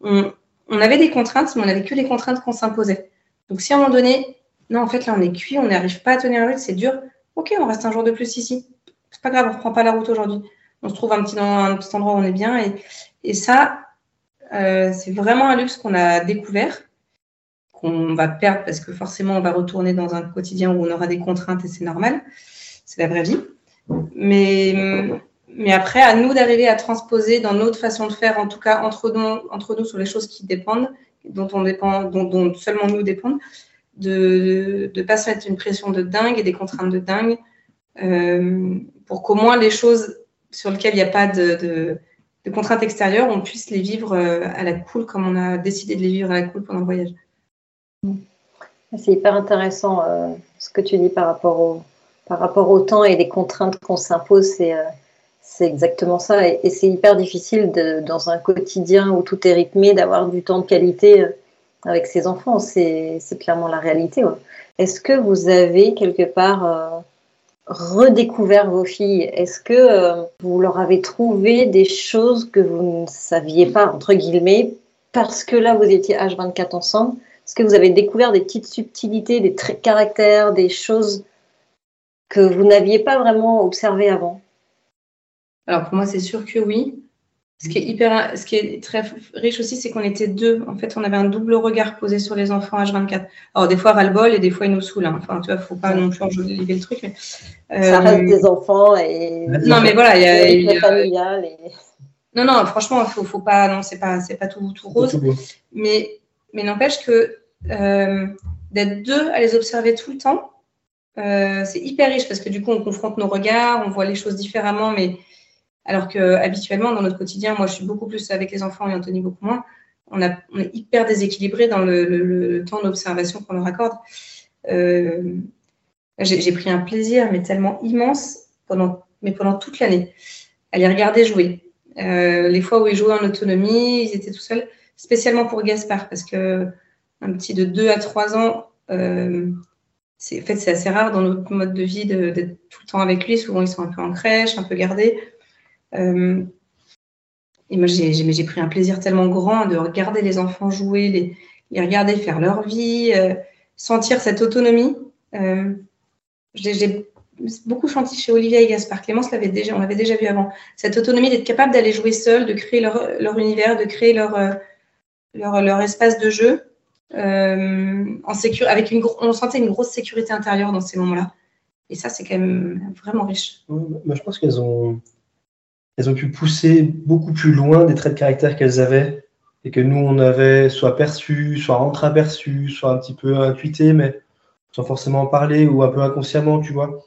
On, avait des contraintes, mais on n'avait que les contraintes qu'on s'imposait. Donc si à un moment donné, non, en fait là on est cuit, on n'arrive pas à tenir la route, c'est dur, ok, on reste un jour de plus ici. C'est pas grave, on ne reprend pas la route aujourd'hui. On se trouve un petit, endroit où on est bien. Et, ça, euh, c'est vraiment un luxe qu'on a découvert, qu'on va perdre parce que forcément on va retourner dans un quotidien où on aura des contraintes et c'est normal. C'est la vraie vie. Mais, mais après, à nous d'arriver à transposer dans notre façon de faire, en tout cas entre nous, entre nous sur les choses qui dépendent, dont, on dépend, dont, seulement nous dépendent, de ne pas se mettre une pression de dingue et des contraintes de dingue, euh, pour qu'au moins les choses sur lesquelles il n'y a pas de, de, contraintes extérieures, on puisse les vivre euh, à la cool comme on a décidé de les vivre à la cool pendant le voyage. C'est hyper intéressant euh, ce que tu dis par rapport au, par rapport au temps et les contraintes qu'on s'impose, c'est exactement ça. Et, c'est hyper difficile de, dans un quotidien où tout est rythmé d'avoir du temps de qualité avec ses enfants. C'est clairement la réalité. Est-ce que vous avez quelque part euh, redécouvert vos filles? Est-ce que vous leur avez trouvé des choses que vous ne saviez pas, entre guillemets, parce que là, vous étiez H24 ensemble? Est-ce que vous avez découvert des petites subtilités, des traits de caractère, des choses que vous n'aviez pas vraiment observé avant? Alors pour moi, c'est sûr que oui. Ce qui est hyper, ce qui est très riche aussi, c'est qu'on était deux. En fait, on avait un double regard posé sur les enfants H24. Alors des fois ras-le-bol et des fois ils nous saoulent. Hein. Enfin, tu vois, faut pas non plus enjoliver le truc. Mais, Ça reste euh, des enfants et. Non, mais voilà, il y a. Non, non, franchement, faut, faut pas. Non, c'est pas, c'est pas tout, tout rose. mais, mais n'empêche que euh, d'être deux à les observer tout le temps, euh, c'est hyper riche parce que du coup, on confronte nos regards, on voit les choses différemment, mais alors que habituellement, dans notre quotidien, moi, je suis beaucoup plus avec les enfants et Anthony beaucoup moins. On, est hyper déséquilibré dans le, temps d'observation qu'on leur accorde. Euh, j'ai pris un plaisir, mais tellement immense pendant, mais pendant toute l'année, à les regarder jouer. Euh, les fois où ils jouaient en autonomie, ils étaient tout seuls, spécialement pour Gaspard, parce que un petit de 2 à 3 ans, euh, en fait, c'est assez rare dans notre mode de vie d'être tout le temps avec lui. Souvent, ils sont un peu en crèche, un peu gardés. Euh, et moi, j'ai, pris un plaisir tellement grand de regarder les enfants jouer, les, regarder faire leur vie, euh, sentir cette autonomie. Euh, j'ai, beaucoup senti chez Olivia et Gaspard. Clémence l'avait déjà, on l'avait déjà vu avant. Cette autonomie d'être capable d'aller jouer seul, de créer leur, univers, de créer leur, espace de jeu. En sécurité, avec une on sentait une grosse sécurité intérieure dans ces moments-là. Et ça, c'est quand même vraiment riche. Moi, je pense qu'elles ont, elles ont pu pousser beaucoup plus loin des traits de caractère qu'elles avaient et que nous, on avait soit perçu, soit entre-aperçu, soit un petit peu intuité, mais sans forcément en parler ou un peu inconsciemment, tu vois.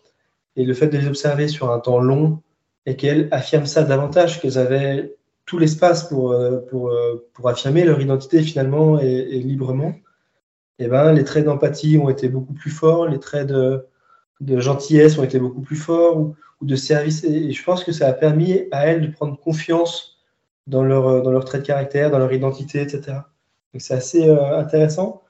Et le fait de les observer sur un temps long et qu'elles affirment ça davantage, qu'elles avaient tout l'espace pour, euh, pour, euh, pour, affirmer leur identité finalement et, librement, eh ben, les traits d'empathie ont été beaucoup plus forts, les traits de, gentillesse ont été beaucoup plus forts, de service. Et, je pense que ça a permis à elles de prendre confiance dans leur, dans leur trait de caractère, dans leur identité, etc. Donc c'est assez euh, intéressant.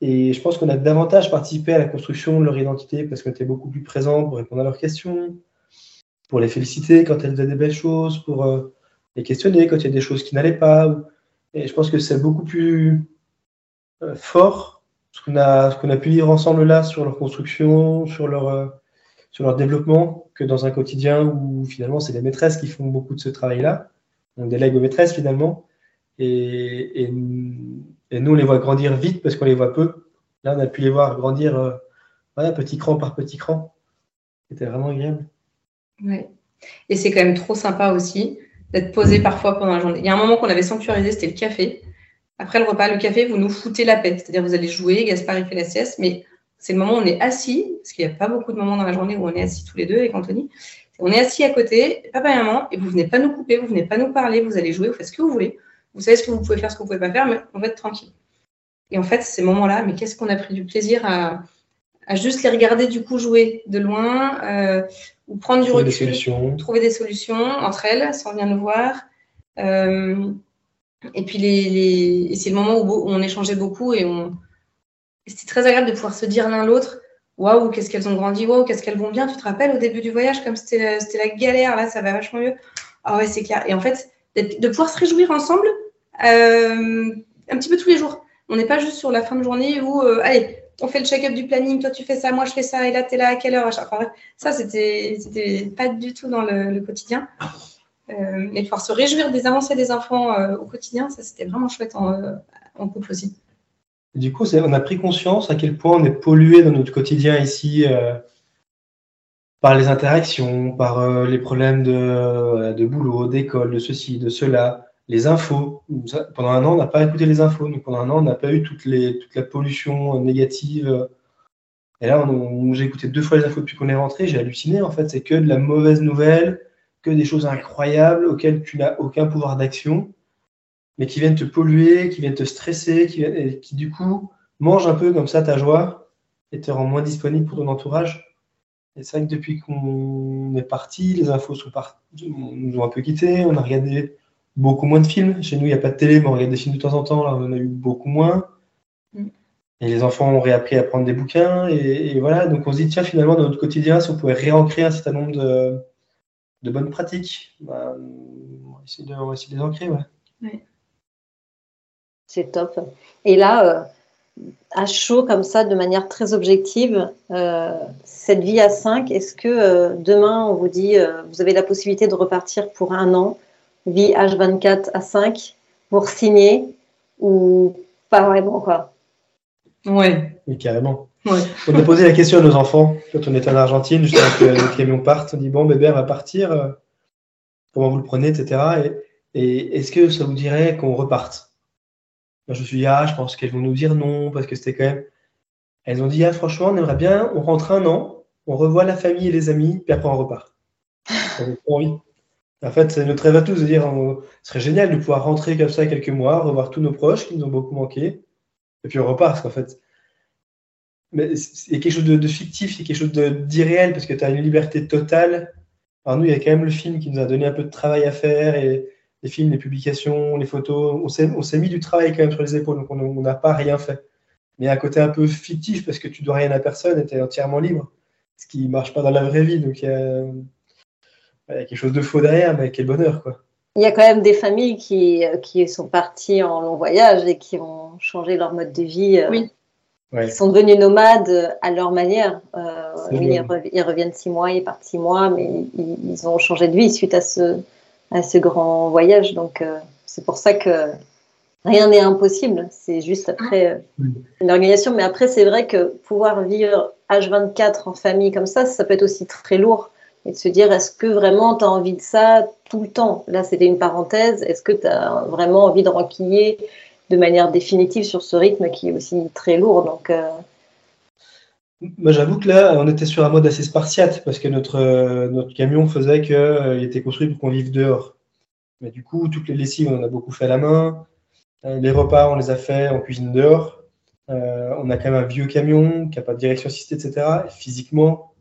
Et je pense qu'on a davantage participé à la construction de leur identité parce qu'on était beaucoup plus présent pour répondre à leurs questions, pour les féliciter quand elles faisaient des belles choses, pour, les questionner quand il y a des choses qui n'allaient pas. Et je pense que c'est beaucoup plus euh, fort ce qu'on a, qu'on a pu vivre ensemble là sur leur construction, sur leur, euh, sur leur développement, que dans un quotidien où finalement c'est les maîtresses qui font beaucoup de ce travail-là. On délègue aux maîtresses finalement. Et, et, nous, on les voit grandir vite parce qu'on les voit peu. Là, on a pu les voir grandir euh, petit cran par petit cran. C'était vraiment agréable. Ouais. Et c'est quand même trop sympa aussi d'être posé parfois pendant la journée. Il y a un moment qu'on avait sanctuarisé, c'était le café. Après le repas, le café, vous nous foutez la paix. C'est-à-dire, vous allez jouer, Gaspard, il fait la sieste, mais c'est le moment où on est assis, parce qu'il n'y a pas beaucoup de moments dans la journée où on est assis tous les deux avec Anthony. On est assis à côté, papa et maman, et vous venez pas nous couper, vous venez pas nous parler, vous allez jouer, vous faites ce que vous voulez. Vous savez ce que vous pouvez faire, ce que vous pouvez pas faire, mais on va être tranquille. Et en fait, ces moments-là, mais qu'est-ce qu'on a pris du plaisir à, juste les regarder du coup jouer de loin, euh, ou prendre du recul, trouver des solutions entre elles sans bien nous voir. Euh, et puis les, c'est le moment où, on échangeait beaucoup et on c'était très agréable de pouvoir se dire l'un l'autre waouh qu'est-ce qu'elles ont grandi waouh qu'est-ce qu'elles vont bien. Tu te rappelles au début du voyage comme c'était la galère là ça va vachement mieux. Ah ouais c'est clair. Et en fait de pouvoir se réjouir ensemble euh, un petit peu tous les jours. On n'est pas juste sur la fin de journée où euh, allez on fait le check-up du planning, toi tu fais ça, moi je fais ça, et là tu es là à quelle heure Ça, c'était pas du tout dans le, quotidien. Euh, mais pouvoir se réjouir des avancées des enfants euh, au quotidien, ça c'était vraiment chouette en, euh, couple aussi. Du coup, on a pris conscience à quel point on est pollué dans notre quotidien ici par les interactions, par les problèmes de, de boulot, d'école, de ceci, de cela les infos. Pendant un an, on n'a pas écouté les infos. Donc pendant un an, on n'a pas eu toute la pollution négative. Et là, j'ai écouté deux fois les infos depuis qu'on est rentré. J'ai halluciné. En fait, c'est que de la mauvaise nouvelle, que des choses incroyables auxquelles tu n'as aucun pouvoir d'action, mais qui viennent te polluer, qui viennent te stresser, qui, et qui du coup mangent un peu comme ça ta joie et te rend moins disponible pour ton entourage. Et c'est vrai que depuis qu'on est parti, les infos sont nous ont un peu quittés. On a regardé beaucoup moins de films. Chez nous, il n'y a pas de télé, mais on regarde des films de temps en temps. Là, on en a eu beaucoup moins. Mm. Et les enfants ont réappris à prendre des bouquins. Et, voilà, donc on se dit, tiens, finalement, dans notre quotidien, si on pouvait réancrer un certain nombre de, bonnes pratiques, bah, on, va essayer de, les ancrer. Ouais. C'est top. Et là, euh, à chaud, comme ça, de manière très objective, euh, cette vie à 5, est-ce que euh, demain, on vous dit, vous avez la possibilité de repartir pour un an vie H24 à 5 pour signer ou pas vraiment quoi? Ouais. Oui, carrément. On a posé la question à nos enfants quand on était en Argentine, juste avant que le camion parte. On dit Bon, bébé, on va partir. Comment vous le prenez, etc. Et, est-ce que ça vous dirait qu'on reparte? Je me suis dit Ah, je pense qu'elles vont nous dire non, parce que c'était quand même. Elles ont dit Ah, franchement, on aimerait bien, on rentre un an, on revoit la famille et les amis, puis après on repart. On a envie. En fait, c'est notre rêve à tous de dire ce serait génial de pouvoir rentrer comme ça quelques mois, revoir tous nos proches qui nous ont beaucoup manqué, et puis on repart. Parce qu'en fait, mais il y a quelque chose de, fictif, il y a quelque chose d'irréel parce que tu as une liberté totale. Alors nous, il y a quand même le film qui nous a donné un peu de travail à faire et les films, les publications, les photos. On s'est mis du travail quand même sur les épaules, donc on n'a pas rien fait. Mais il y a un côté un peu fictif parce que tu dois rien à personne et tu es entièrement libre, ce qui marche pas dans la vraie vie. Donc il y, a, quelque chose de faux derrière, mais quel bonheur quoi. Il y a quand même des familles qui, qui sont parties en long voyage et qui ont changé leur mode de vie. Euh, oui. Ils sont devenus nomades à leur manière. Euh, ils, reviennent six mois, ils partent six mois, mais ils, ont changé de vie suite à ce, à ce grand voyage. Donc, euh, c'est pour ça que rien n'est impossible. C'est juste après euh, une organisation. Mais après, c'est vrai que pouvoir vivre H24 en famille comme ça, ça peut être aussi très lourd. Et de se dire, est-ce que vraiment tu as envie de ça tout le temps? Là, c'était une parenthèse. Est-ce que tu as vraiment envie de renquiller de manière définitive sur ce rythme qui est aussi très lourd? Donc. Euh, Moi, j'avoue que là, on était sur un mode assez spartiate parce que notre, notre camion faisait qu'il était construit pour qu'on vive dehors. Mais du coup, toutes les lessives, on en a beaucoup fait à la main. Euh, les repas, on les a fait en cuisine dehors. Euh, on a quand même un vieux camion qui n'a pas de direction assistée, etc. physiquement,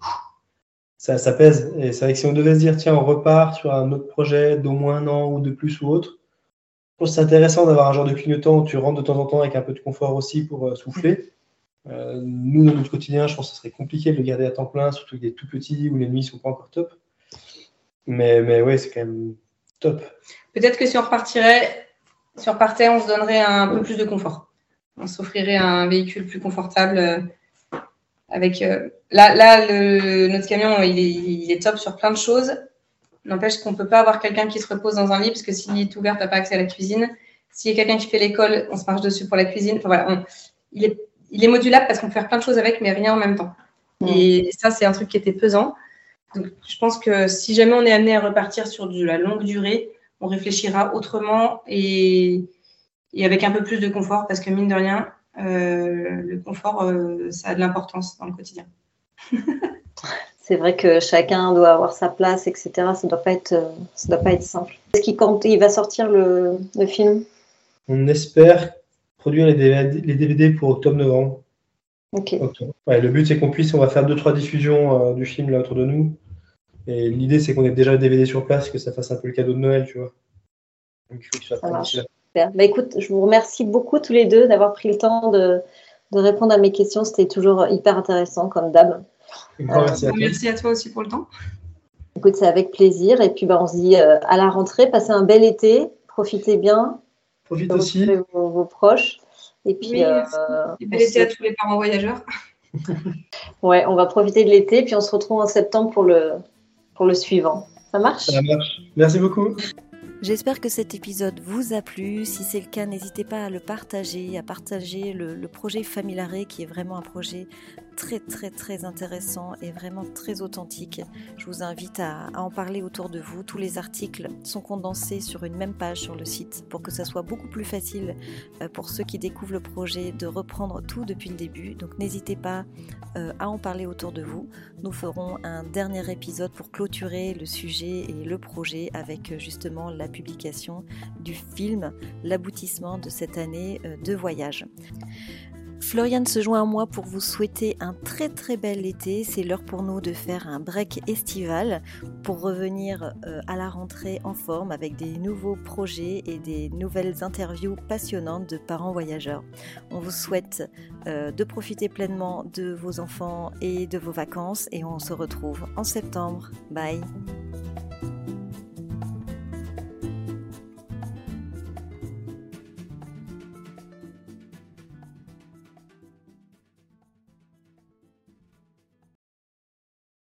ça, ça, pèse. Et c'est vrai que si on devait se dire, tiens, on repart sur un autre projet d'au moins un an ou de plus ou autre, je pense que c'est intéressant d'avoir un genre de clignotant où tu rentres de temps en temps avec un peu de confort aussi pour euh, nous, dans notre quotidien, je pense que ce serait compliqué de le garder à temps plein, surtout qu'il est tout petit ou les nuits ne sont pas encore top. Mais, mais ouais, c'est quand même top. Peut-être que si on repartirait sur partait, on se donnerait un peu plus de confort. On s'offrirait un véhicule plus confortable. Euh, avec euh, là, là notre camion, il est, top sur plein de choses. N'empêche qu'on ne peut pas avoir quelqu'un qui se repose dans un lit parce que s'il est ouvert, tu n'as pas accès à la cuisine. S'il y a quelqu'un qui fait l'école, on se marche dessus pour la cuisine. Enfin, voilà, il, est, il est modulable parce qu'on peut faire plein de choses avec, mais rien en même temps. Mmh. Et ça, c'est un truc qui était pesant. Donc, je pense que si jamais on est amené à repartir sur de la longue durée, on réfléchira autrement et, avec un peu plus de confort parce que mine de rien, euh, le confort, euh, ça a de l'importance dans le quotidien. C'est vrai que chacun doit avoir sa place, etc. Ça doit pas être, ça doit pas être simple. Est-ce qu'il compte, il va sortir le, film? On espère produire les DVD, pour octobre-novembre. Ok. le but c'est qu'on puisse, on va faire deux trois diffusions euh, du film là autour de nous et l'idée, c'est qu'on ait déjà le DVD sur place, que ça fasse un peu le cadeau de Noël, tu vois. Donc, il faut que Bah, écoute, je vous remercie beaucoup tous les deux d'avoir pris le temps de, répondre à mes questions. C'était toujours hyper intéressant, comme d'hab. merci, à toi aussi pour le temps. Écoute, c'est avec plaisir. Et puis, bah, on se dit euh, à la rentrée, passez un bel été, profitez bien. Profitez aussi. Vos, vos, proches. Et puis, euh, bel été à tous les parents voyageurs. ouais, on va profiter de l'été, puis on se retrouve en septembre pour le, pour le suivant. Ça marche? Ça marche. Merci beaucoup. J'espère que cet épisode vous a plu. Si c'est le cas, n'hésitez pas à le partager, à partager le, le projet Familare qui est vraiment un projet très très très intéressant et vraiment très authentique. Je vous invite à, en parler autour de vous. Tous les articles sont condensés sur une même page sur le site pour que ça soit beaucoup plus facile euh, pour ceux qui découvrent le projet de reprendre tout depuis le début. Donc n'hésitez pas euh, à en parler autour de vous. Nous ferons un dernier épisode pour clôturer le sujet et le projet avec euh, justement la publication du film, l'aboutissement de cette année de voyage. Floriane se joint à moi pour vous souhaiter un très très bel été. C'est l'heure pour nous de faire un break estival pour revenir euh, à la rentrée en forme avec des nouveaux projets et des nouvelles interviews passionnantes de parents voyageurs. On vous souhaite euh, de profiter pleinement de vos enfants et de vos vacances et on se retrouve en septembre. Bye